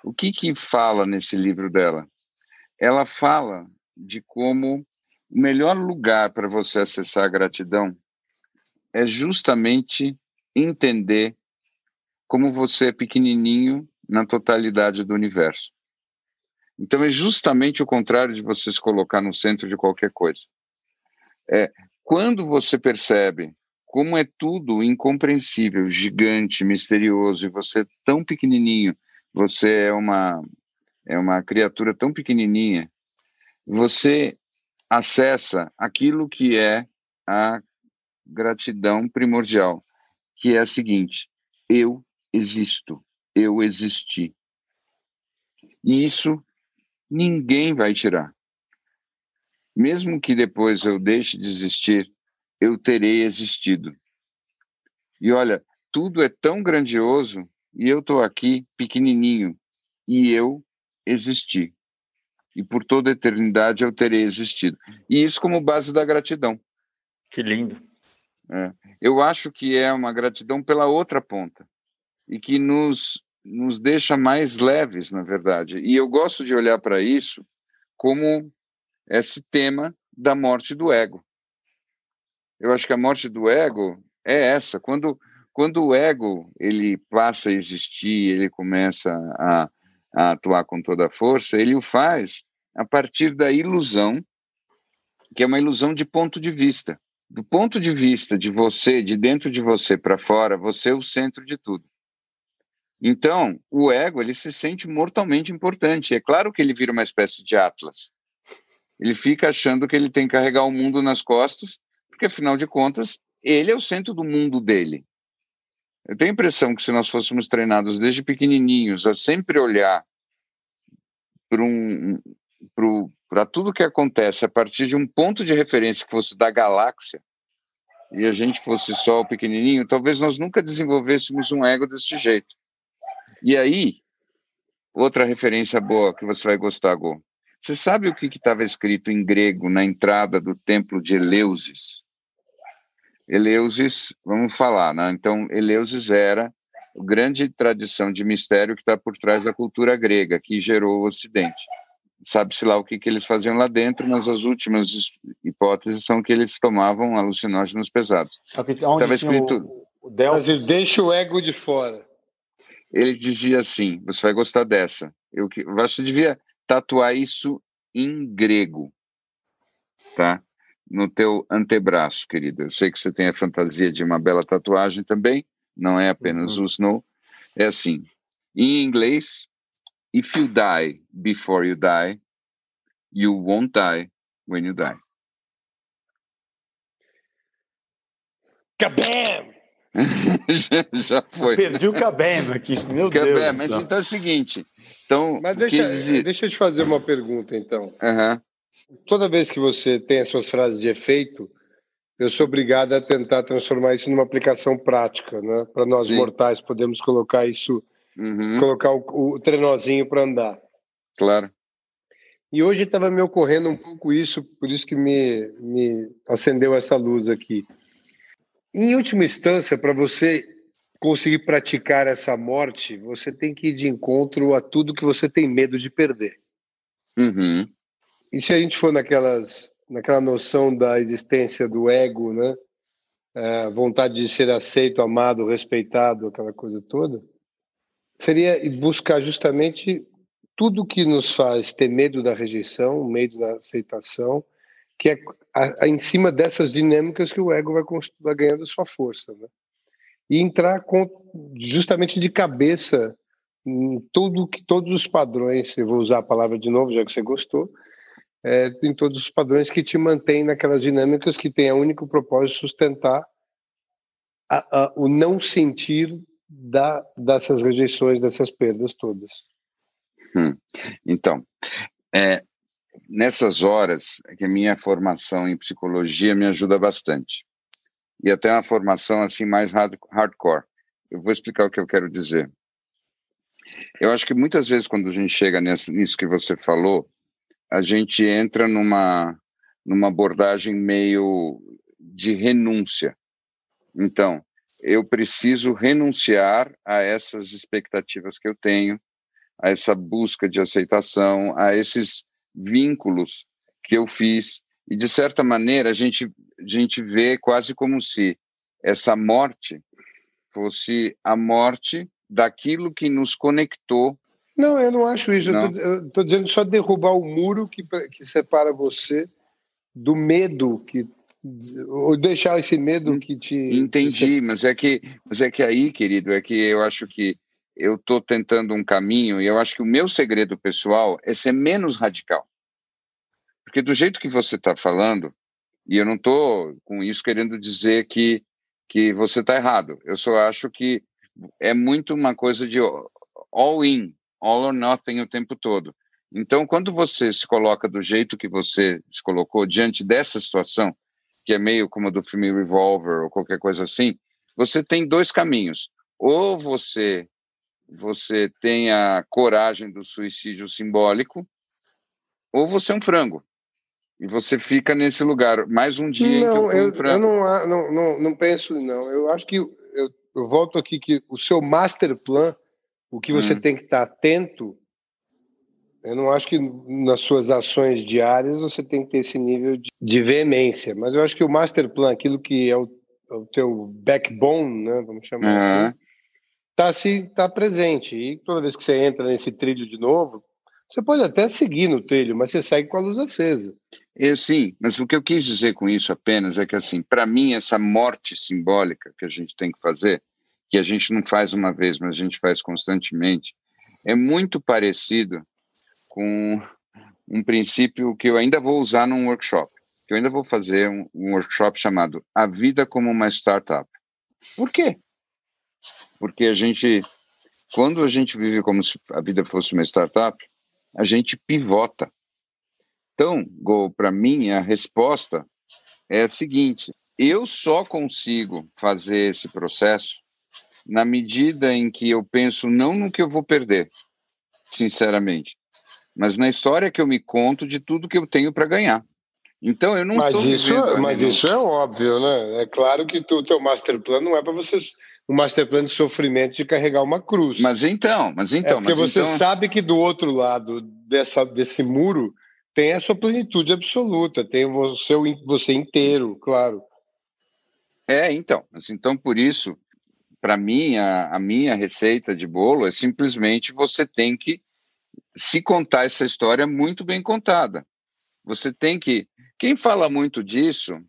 o que que fala nesse livro dela? Ela fala de como o melhor lugar para você acessar a gratidão é justamente entender como você é pequenininho na totalidade do universo. Então é justamente o contrário de você se colocar no centro de qualquer coisa. É quando você percebe como é tudo incompreensível, gigante, misterioso e você é tão pequenininho, você é uma é uma criatura tão pequenininha, você acessa aquilo que é a gratidão primordial, que é a seguinte: eu existo, eu existi. E isso ninguém vai tirar. Mesmo que depois eu deixe de existir, eu terei existido. E olha, tudo é tão grandioso e eu estou aqui pequenininho e eu existi. E por toda a eternidade eu terei existido. E isso como base da gratidão. Que lindo. É. Eu acho que é uma gratidão pela outra ponta e que nos nos deixa mais leves, na verdade. E eu gosto de olhar para isso como esse tema da morte do ego. Eu acho que a morte do ego é essa. Quando, quando o ego ele passa a existir, ele começa a, a atuar com toda a força, ele o faz a partir da ilusão, que é uma ilusão de ponto de vista. Do ponto de vista de você, de dentro de você para fora, você é o centro de tudo. Então, o ego ele se sente mortalmente importante. É claro que ele vira uma espécie de Atlas. Ele fica achando que ele tem que carregar o mundo nas costas, porque afinal de contas, ele é o centro do mundo dele. Eu tenho a impressão que se nós fôssemos treinados desde pequenininhos a sempre olhar para um, para tudo que acontece a partir de um ponto de referência que fosse da galáxia, e a gente fosse só o pequenininho, talvez nós nunca desenvolvêssemos um ego desse jeito. E aí, outra referência boa que você vai gostar, Gô. Você sabe o que estava escrito em grego na entrada do templo de Eleusis? Eleusis, vamos falar, né? Então, Eleusis era a grande tradição de mistério que está por trás da cultura grega, que gerou o Ocidente. Sabe-se lá o que, que eles faziam lá dentro, mas as últimas hipóteses são que eles tomavam alucinógenos pesados. Estava escrito. O, o Delphi... Deixa o ego de fora ele dizia assim: você vai gostar dessa. Eu, você devia tatuar isso em grego, tá? No teu antebraço, querida. Eu sei que você tem a fantasia de uma bela tatuagem também, não é apenas uhum. o snow. É assim, em inglês, if you die before you die, you won't die when you die. Kabam! já, foi. Perdi o Cabem aqui, meu Deus. Mas então é o seguinte. Então, mas deixa, deixa eu te fazer uma pergunta, então. Uhum. Toda vez que você tem as suas frases de efeito, eu sou obrigado a tentar transformar isso numa aplicação prática, né? Para nós Sim. mortais podemos colocar isso, uhum. colocar o, o trenozinho para andar. Claro. E hoje estava me ocorrendo um pouco isso, por isso que me, me acendeu essa luz aqui. Em última instância, para você conseguir praticar essa morte, você tem que ir de encontro a tudo que você tem medo de perder. Uhum. E se a gente for naquelas, naquela noção da existência do ego, né? É, vontade de ser aceito, amado, respeitado, aquela coisa toda, seria buscar justamente tudo que nos faz ter medo da rejeição, medo da aceitação, que é a, a, em cima dessas dinâmicas que o ego vai, vai ganhando sua força, né? E entrar com, justamente de cabeça em tudo que todos os padrões, eu vou usar a palavra de novo, já que você gostou, é, em todos os padrões que te mantêm naquelas dinâmicas que têm a único propósito sustentar a, a, o não sentir da, dessas rejeições, dessas perdas todas. Hum. Então, é, nessas horas é que a minha formação em psicologia me ajuda bastante. E até uma formação assim mais hard, hardcore. Eu vou explicar o que eu quero dizer. Eu acho que muitas vezes quando a gente chega nessa, nisso que você falou, a gente entra numa numa abordagem meio de renúncia. Então, eu preciso renunciar a essas expectativas que eu tenho, a essa busca de aceitação, a esses vínculos que eu fiz. E, de certa maneira, a gente, a gente vê quase como se essa morte fosse a morte daquilo que nos conectou. Não, eu não acho isso. Não. Eu estou dizendo só derrubar o muro que, que separa você do medo que ou deixar esse medo que te entendi mas é que mas é que aí querido é que eu acho que eu estou tentando um caminho e eu acho que o meu segredo pessoal é ser menos radical. Porque do jeito que você está falando, e eu não estou com isso querendo dizer que, que você está errado, eu só acho que é muito uma coisa de all in, all or nothing o tempo todo. Então, quando você se coloca do jeito que você se colocou diante dessa situação, que é meio como a do filme Revolver ou qualquer coisa assim, você tem dois caminhos. Ou você você tem a coragem do suicídio simbólico, ou você é um frango. E você fica nesse lugar mais um dia não, em que eu, eu, eu não, não, não, não penso, não. Eu acho que eu, eu volto aqui que o seu master plan, o que você hum. tem que estar atento, eu não acho que nas suas ações diárias você tem que ter esse nível de, de veemência, mas eu acho que o master plan, aquilo que é o, é o teu backbone, né, vamos chamar uhum. assim, está se tá presente. E toda vez que você entra nesse trilho de novo, você pode até seguir no trilho, mas você segue com a luz acesa. Eu sim, mas o que eu quis dizer com isso apenas é que assim, para mim essa morte simbólica que a gente tem que fazer, que a gente não faz uma vez, mas a gente faz constantemente, é muito parecido com um princípio que eu ainda vou usar num workshop. Que eu ainda vou fazer um, um workshop chamado A Vida como uma Startup. Por quê? Porque a gente, quando a gente vive como se a vida fosse uma startup, a gente pivota. Então, para mim, a resposta é a seguinte: eu só consigo fazer esse processo na medida em que eu penso não no que eu vou perder, sinceramente, mas na história que eu me conto de tudo que eu tenho para ganhar. Então eu não mas isso, mas isso é óbvio, né? É claro que o teu master plan não é para vocês um master plan de sofrimento de carregar uma cruz. Mas então, mas então. É porque mas você então... sabe que do outro lado dessa, desse muro tem a sua plenitude absoluta, tem o seu, você inteiro, claro. É, então. Mas então, por isso, para mim, a, a minha receita de bolo é simplesmente você tem que se contar essa história muito bem contada. Você tem que. Quem fala muito disso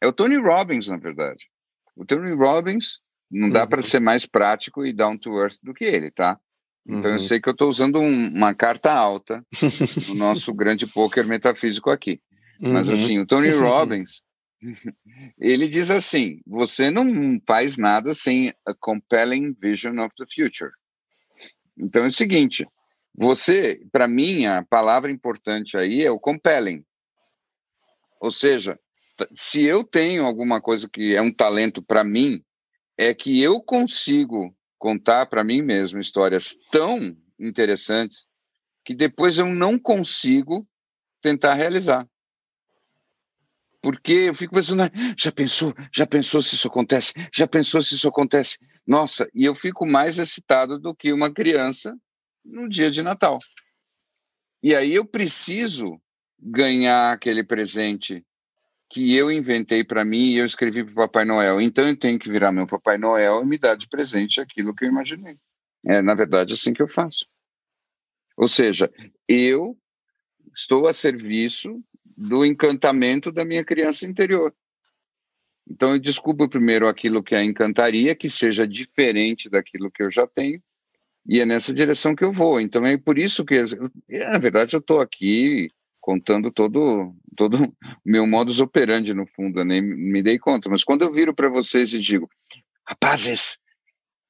é o Tony Robbins, na verdade. O Tony Robbins não dá uhum. para ser mais prático e down to earth do que ele, tá? Então uhum. eu sei que eu estou usando um, uma carta alta no nosso grande poker metafísico aqui. Uhum. Mas assim, o Tony Robbins, ele diz assim: você não faz nada sem a compelling vision of the future. Então é o seguinte, você, para mim, a palavra importante aí é o compelling. Ou seja, se eu tenho alguma coisa que é um talento para mim, é que eu consigo contar para mim mesmo histórias tão interessantes que depois eu não consigo tentar realizar. Porque eu fico pensando, já pensou, já pensou se isso acontece? Já pensou se isso acontece? Nossa, e eu fico mais excitado do que uma criança no dia de Natal. E aí eu preciso ganhar aquele presente que eu inventei para mim e eu escrevi para o Papai Noel. Então eu tenho que virar meu Papai Noel e me dar de presente aquilo que eu imaginei. É, na verdade, assim que eu faço. Ou seja, eu estou a serviço do encantamento da minha criança interior. Então eu descubro primeiro aquilo que a encantaria, que seja diferente daquilo que eu já tenho, e é nessa direção que eu vou. Então é por isso que, na verdade, eu estou aqui contando todo todo o meu modus operandi no fundo, eu nem me dei conta. Mas quando eu viro para vocês e digo, rapazes,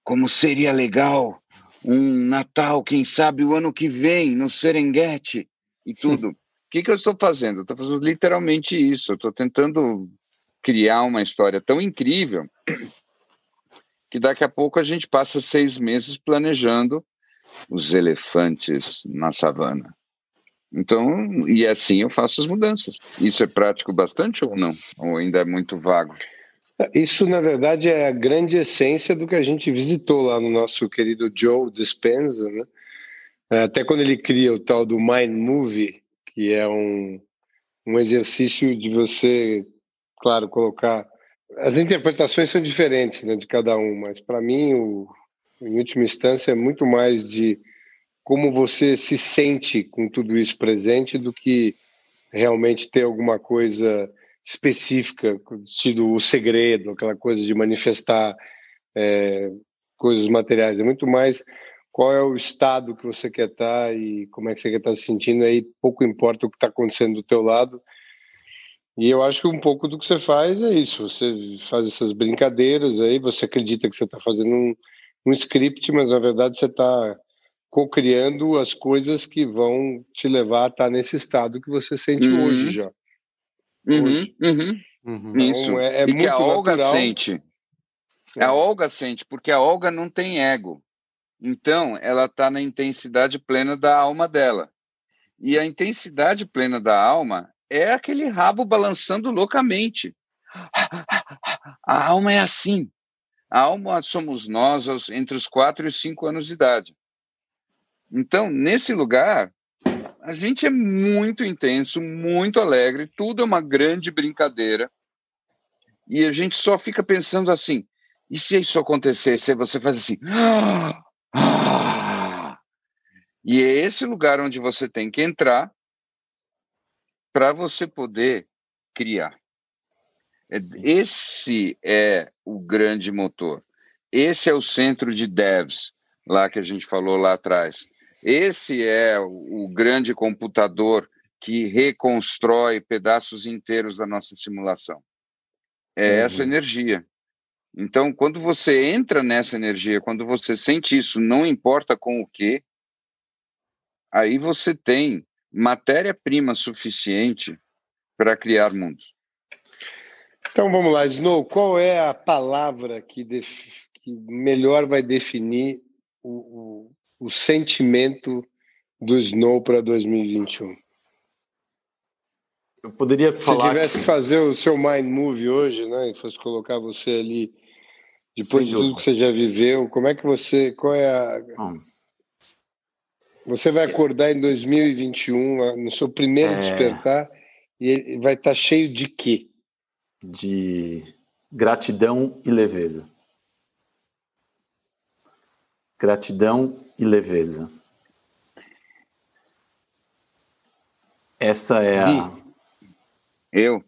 como seria legal um Natal, quem sabe o ano que vem, no Serengeti e tudo. O que, que eu estou fazendo? estou fazendo literalmente isso. Eu estou tentando criar uma história tão incrível que daqui a pouco a gente passa seis meses planejando os elefantes na savana. Então, e assim eu faço as mudanças. Isso é prático bastante ou não? Ou ainda é muito vago? Isso, na verdade, é a grande essência do que a gente visitou lá no nosso querido Joe Dispenza, né? Até quando ele cria o tal do Mind Movie, que é um, um exercício de você, claro, colocar. As interpretações são diferentes né, de cada um, mas para mim, o, em última instância, é muito mais de como você se sente com tudo isso presente do que realmente ter alguma coisa específica, tido o segredo, aquela coisa de manifestar é, coisas materiais. É muito mais qual é o estado que você quer estar e como é que você quer estar se sentindo. Aí pouco importa o que está acontecendo do teu lado. E eu acho que um pouco do que você faz é isso. Você faz essas brincadeiras aí, você acredita que você está fazendo um, um script, mas na verdade você está co-criando as coisas que vão te levar a estar nesse estado que você sente uhum. hoje já. Uhum, hoje. Uhum. Uhum. Isso. Então, é, é e que a Olga natural. sente. É. A Olga sente, porque a Olga não tem ego. Então, ela está na intensidade plena da alma dela. E a intensidade plena da alma é aquele rabo balançando loucamente. A alma é assim. A alma somos nós entre os quatro e os cinco anos de idade. Então, nesse lugar, a gente é muito intenso, muito alegre, tudo é uma grande brincadeira. E a gente só fica pensando assim: e se isso acontecesse? Você faz assim. Ah, ah. E é esse lugar onde você tem que entrar para você poder criar. É, esse é o grande motor. Esse é o centro de devs, lá que a gente falou lá atrás. Esse é o grande computador que reconstrói pedaços inteiros da nossa simulação. É uhum. essa energia. Então, quando você entra nessa energia, quando você sente isso, não importa com o que, aí você tem matéria-prima suficiente para criar mundos. Então vamos lá, Snow, qual é a palavra que, que melhor vai definir o, o sentimento do Snow para 2021? Eu poderia falar. Se tivesse que fazer o seu mind movie hoje, né, e fosse colocar você ali depois de tudo que você já viveu, como é que você, qual é a hum. Você vai acordar em 2021, no seu primeiro é... despertar, e vai estar tá cheio de quê? De gratidão e leveza. Gratidão e leveza. Essa é a. Eu.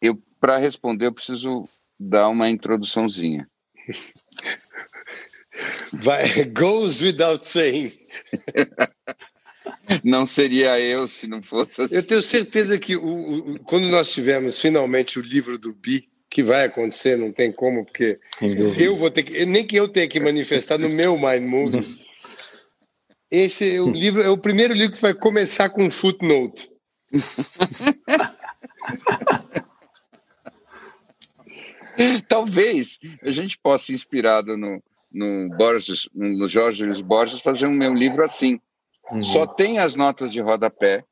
Eu, para responder, eu preciso dar uma introduçãozinha. Vai, goes without saying. Não seria eu se não fosse assim. Eu tenho certeza que o, o, quando nós tivermos finalmente o livro do Bi, que vai acontecer, não tem como, porque eu vou ter que, nem que eu tenha que manifestar no meu Mind Movie. Esse é o livro, é o primeiro livro que vai começar com um footnote. Talvez a gente possa, inspirado no, no Borges, no Jorge Luiz Borges, fazer um meu livro assim. Uhum. Só tem as notas de rodapé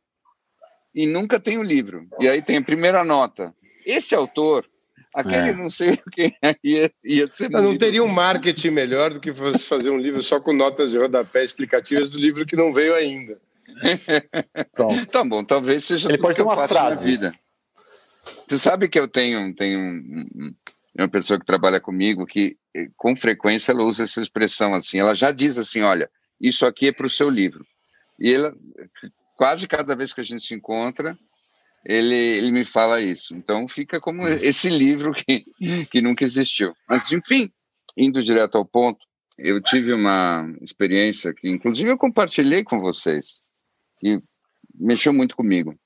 e nunca tem o livro. E aí tem a primeira nota. Esse autor, aquele é. não sei quem é, ia, ia ser. Não, não teria um marketing melhor do que você fazer um livro só com notas de rodapé explicativas do livro que não veio ainda. Pronto. Tá bom, talvez seja Ele pode ter uma frase. vida. Você sabe que eu tenho, tenho uma pessoa que trabalha comigo que eh, com frequência ela usa essa expressão assim, ela já diz assim, olha, isso aqui é para o seu livro. E ela, quase cada vez que a gente se encontra, ele, ele me fala isso. Então fica como esse livro que, que nunca existiu. Mas, enfim, indo direto ao ponto, eu tive uma experiência que, inclusive, eu compartilhei com vocês, que mexeu muito comigo,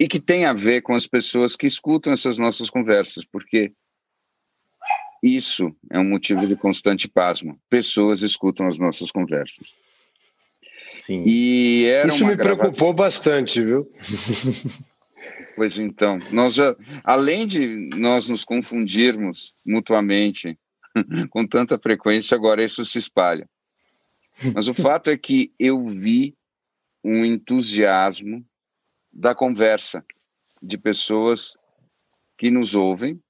e que tem a ver com as pessoas que escutam essas nossas conversas, porque isso é um motivo de constante pasmo. Pessoas escutam as nossas conversas. Sim. E era Isso me gravação... preocupou bastante, viu? Pois então, nós já, além de nós nos confundirmos mutuamente com tanta frequência, agora isso se espalha. Mas o fato é que eu vi um entusiasmo da conversa de pessoas que nos ouvem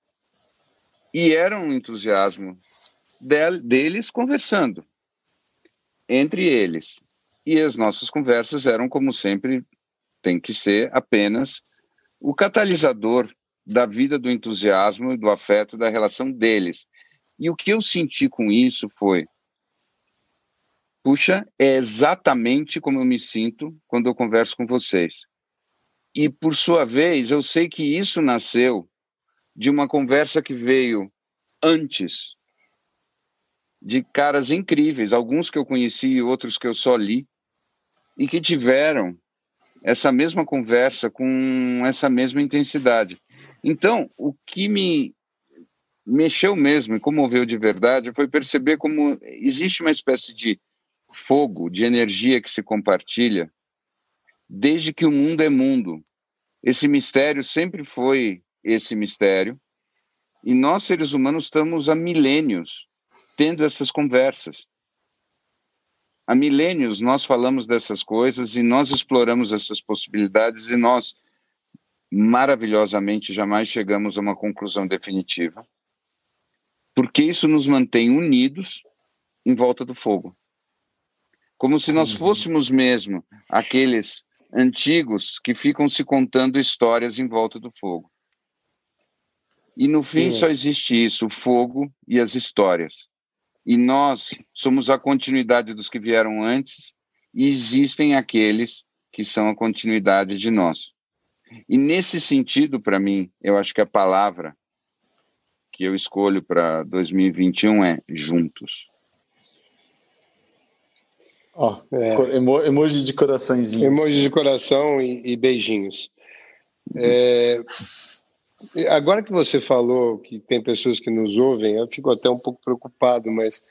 e era um entusiasmo deles conversando entre eles. E as nossas conversas eram, como sempre, tem que ser apenas o catalisador da vida do entusiasmo e do afeto da relação deles. E o que eu senti com isso foi: puxa, é exatamente como eu me sinto quando eu converso com vocês. E, por sua vez, eu sei que isso nasceu de uma conversa que veio antes de caras incríveis, alguns que eu conheci e outros que eu só li, e que tiveram essa mesma conversa com essa mesma intensidade. Então, o que me mexeu mesmo e comoveu de verdade foi perceber como existe uma espécie de fogo, de energia que se compartilha desde que o mundo é mundo. Esse mistério sempre foi esse mistério, e nós seres humanos estamos há milênios tendo essas conversas há milênios nós falamos dessas coisas e nós exploramos essas possibilidades e nós maravilhosamente jamais chegamos a uma conclusão definitiva. Porque isso nos mantém unidos em volta do fogo. Como se nós uhum. fôssemos mesmo aqueles antigos que ficam se contando histórias em volta do fogo. E no fim só existe isso, o fogo e as histórias e nós somos a continuidade dos que vieram antes, e existem aqueles que são a continuidade de nós. E nesse sentido, para mim, eu acho que a palavra que eu escolho para 2021 é juntos. Oh, é. emo emojis de coraçõezinhos. Emojis de coração e, e beijinhos. É, Agora que você falou que tem pessoas que nos ouvem, eu fico até um pouco preocupado, mas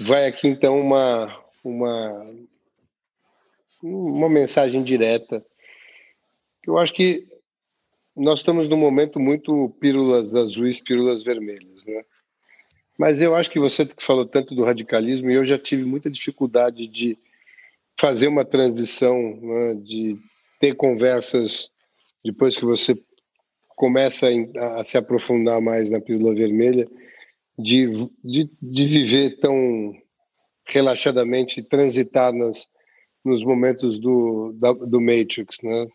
vai aqui então uma uma uma mensagem direta. Eu acho que nós estamos num momento muito pílulas azuis, pílulas vermelhas, né? Mas eu acho que você que falou tanto do radicalismo, e eu já tive muita dificuldade de fazer uma transição, né, de ter conversas depois que você começa a, se aprofundar mais na pílula vermelha, de, de, de viver tão relaxadamente, transitar nas, nos momentos do, da, do Matrix, né?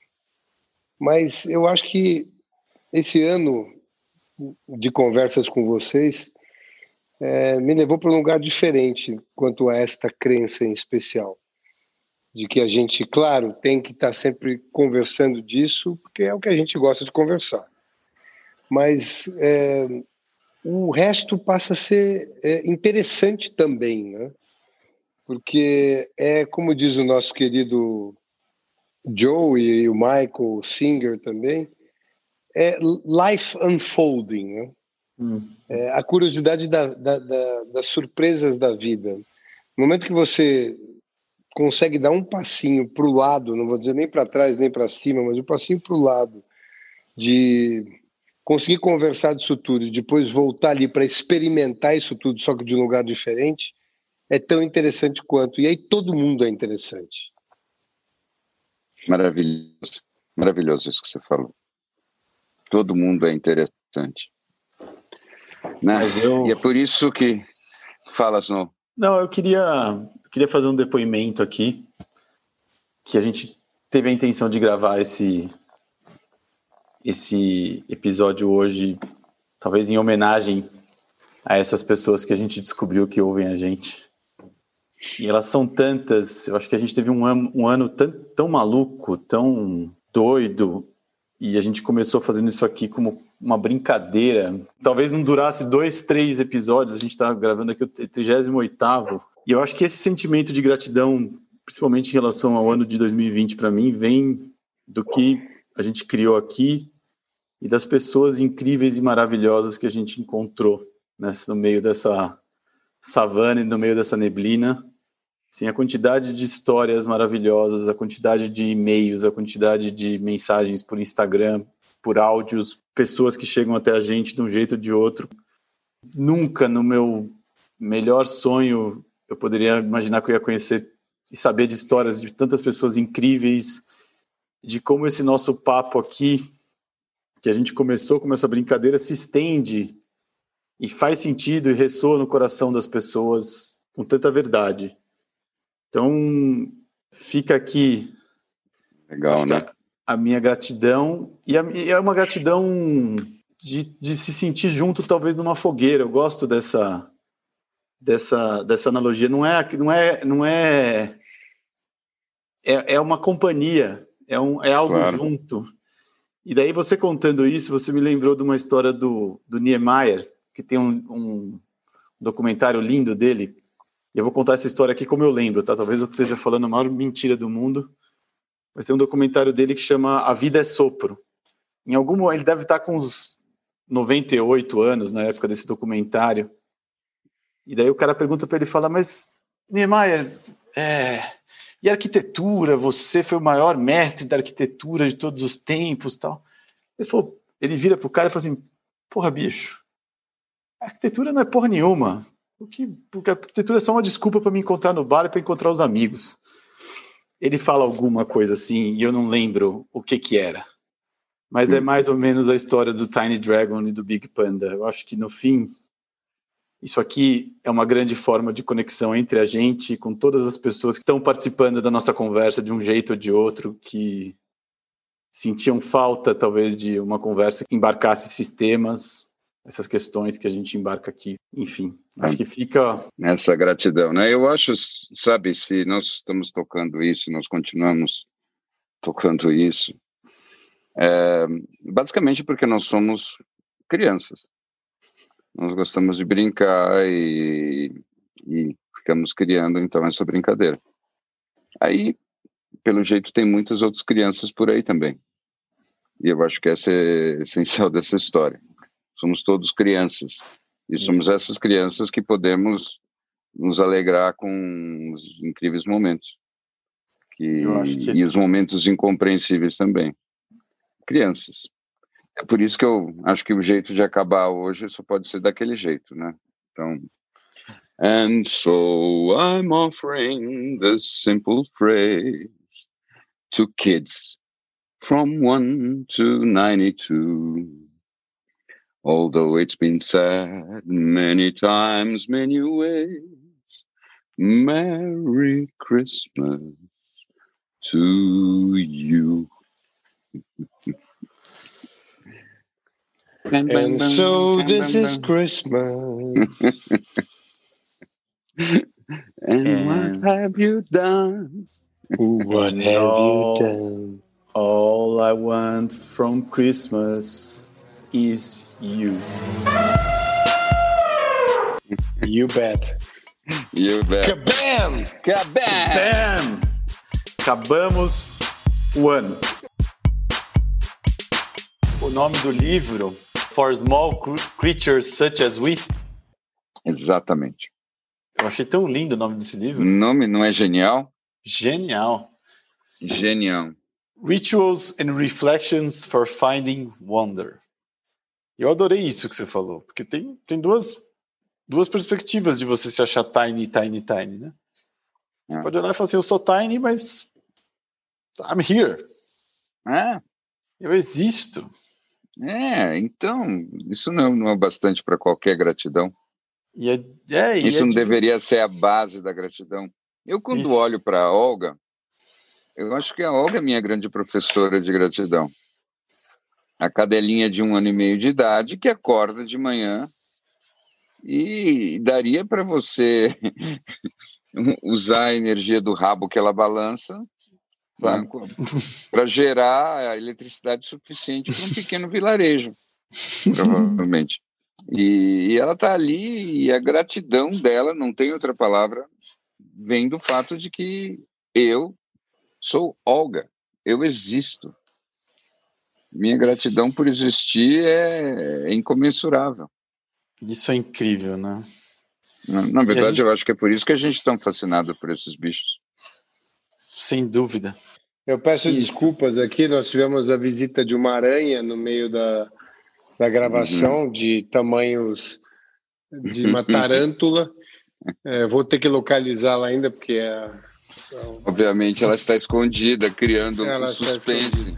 Mas eu acho que esse ano de conversas com vocês é, me levou para um lugar diferente quanto a esta crença em especial. De que a gente, claro, tem que estar sempre conversando disso, porque é o que a gente gosta de conversar mas é, o resto passa a ser é, interessante também, né? Porque é como diz o nosso querido Joe e o Michael Singer também, é life unfolding, né? Hum. É a curiosidade da, da, da, das surpresas da vida. No momento que você consegue dar um passinho para o lado, não vou dizer nem para trás nem para cima, mas um passinho para o lado, de conseguir conversar disso tudo e depois voltar ali para experimentar isso tudo, só que de um lugar diferente, é tão interessante quanto. E aí todo mundo é interessante. Maravilhoso. Maravilhoso isso que você falou. Todo mundo é interessante. Né? Eu... E é por isso que. Fala, Snow. Não, eu queria, queria fazer um depoimento aqui, que a gente teve a intenção de gravar esse, esse episódio hoje, talvez em homenagem a essas pessoas que a gente descobriu que ouvem a gente. E elas são tantas, eu acho que a gente teve um ano, um ano tão, tão maluco, tão doido, e a gente começou fazendo isso aqui como uma brincadeira. Talvez não durasse dois, três episódios, a gente está gravando aqui o 38 e eu acho que esse sentimento de gratidão, principalmente em relação ao ano de 2020 para mim, vem do que a gente criou aqui e das pessoas incríveis e maravilhosas que a gente encontrou né, no meio dessa savana e no meio dessa neblina. Sim, a quantidade de histórias maravilhosas, a quantidade de e-mails, a quantidade de mensagens por Instagram, por áudios, pessoas que chegam até a gente de um jeito ou de outro. Nunca no meu melhor sonho eu poderia imaginar que eu ia conhecer e saber de histórias de tantas pessoas incríveis, de como esse nosso papo aqui, que a gente começou com essa brincadeira, se estende e faz sentido e ressoa no coração das pessoas com tanta verdade. Então, fica aqui. Legal, né? A, minha gratidão, e, a, e, é uma gratidão de, de se sentir junto, talvez, numa fogueira. Eu gosto dessa, dessa, dessa analogia. Não é, não é, não é, é, é uma companhia, é, um, é algo claro. junto. E daí você contando isso, você me lembrou de uma história do, do Niemeyer, que tem um, um documentário lindo dele, eu vou contar essa história aqui como eu lembro, tá? Talvez eu esteja falando a maior mentira do mundo, mas tem um documentário dele que chama A Vida é Sopro. Em algum ele deve estar com uns 98 anos na época desse documentário. E daí o cara pergunta para ele, fala, mas Niemeyer, é, e arquitetura? Você foi o maior mestre da arquitetura de todos os tempos, tal. Ele falou, ele vira pro cara e fala assim, porra, bicho, arquitetura não é porra nenhuma. O que, porque a arquitetura é só uma desculpa para me encontrar no bar e para encontrar os amigos. Ele fala alguma coisa assim e eu não lembro o que que era. Mas é hum. mais ou menos a história do Tiny Dragon e do Big Panda. Eu acho que no fim isso aqui é uma grande forma de conexão entre a gente com todas as pessoas que estão participando da nossa conversa de um jeito ou de outro, que sentiam falta talvez de uma conversa que embarcasse sistemas, essas questões que a gente embarca aqui. Enfim, acho que fica. Essa gratidão, né? Eu acho, sabe, se nós estamos tocando isso, nós continuamos tocando isso, é, basicamente porque nós somos crianças. Nós gostamos de brincar e, e ficamos criando então essa brincadeira. Aí, pelo jeito, tem muitas outras crianças por aí também. E eu acho que essa é essencial dessa história somos todos crianças. E somos essas crianças que podemos nos alegrar com os incríveis momentos. Que, que e os momentos incompreensíveis também. Crianças. É por isso que eu acho que o jeito de acabar hoje só pode ser daquele jeito, né? Então, And so I'm offering this simple phrase to kids from 1 to 92. although it's been said many times, many ways. Merry Christmas to you. And so this is Christmas. and, and, what have you done? What have you done? All I want from Christmas is you. You bet. You bet. Kabam! Kabam! Kabam! Acabamos o ano. O nome do livro, For Small Creatures Such as We. Exatamente. Eu achei tão lindo o nome desse livro. O nome não é genial? Genial. Genial. Rituals and Reflections for Finding Wonder. Eu adorei isso que você falou, porque tem, tem duas, duas perspectivas de você se achar tiny, tiny, tiny, né? Você é. pode olhar e falar assim, eu sou tiny, mas I'm here. É. Eu existo. É, então, isso não, não é bastante para qualquer gratidão. E é, é, isso é não deveria ser a base da gratidão. Eu, quando isso. olho para a Olga, eu acho que a Olga é minha grande professora de gratidão. A cadelinha de um ano e meio de idade que acorda de manhã e daria para você usar a energia do rabo que ela balança para gerar a eletricidade suficiente para um pequeno vilarejo, provavelmente. E, e ela está ali e a gratidão dela, não tem outra palavra, vem do fato de que eu sou Olga, eu existo. Minha gratidão por existir é, é incomensurável. Isso é incrível, né? Na, na verdade, gente... eu acho que é por isso que a gente é tão fascinado por esses bichos. Sem dúvida. Eu peço isso. desculpas aqui, nós tivemos a visita de uma aranha no meio da, da gravação, uhum. de tamanhos de uma tarântula. É, vou ter que localizá-la ainda, porque é. Obviamente ela está escondida, criando ela um suspense.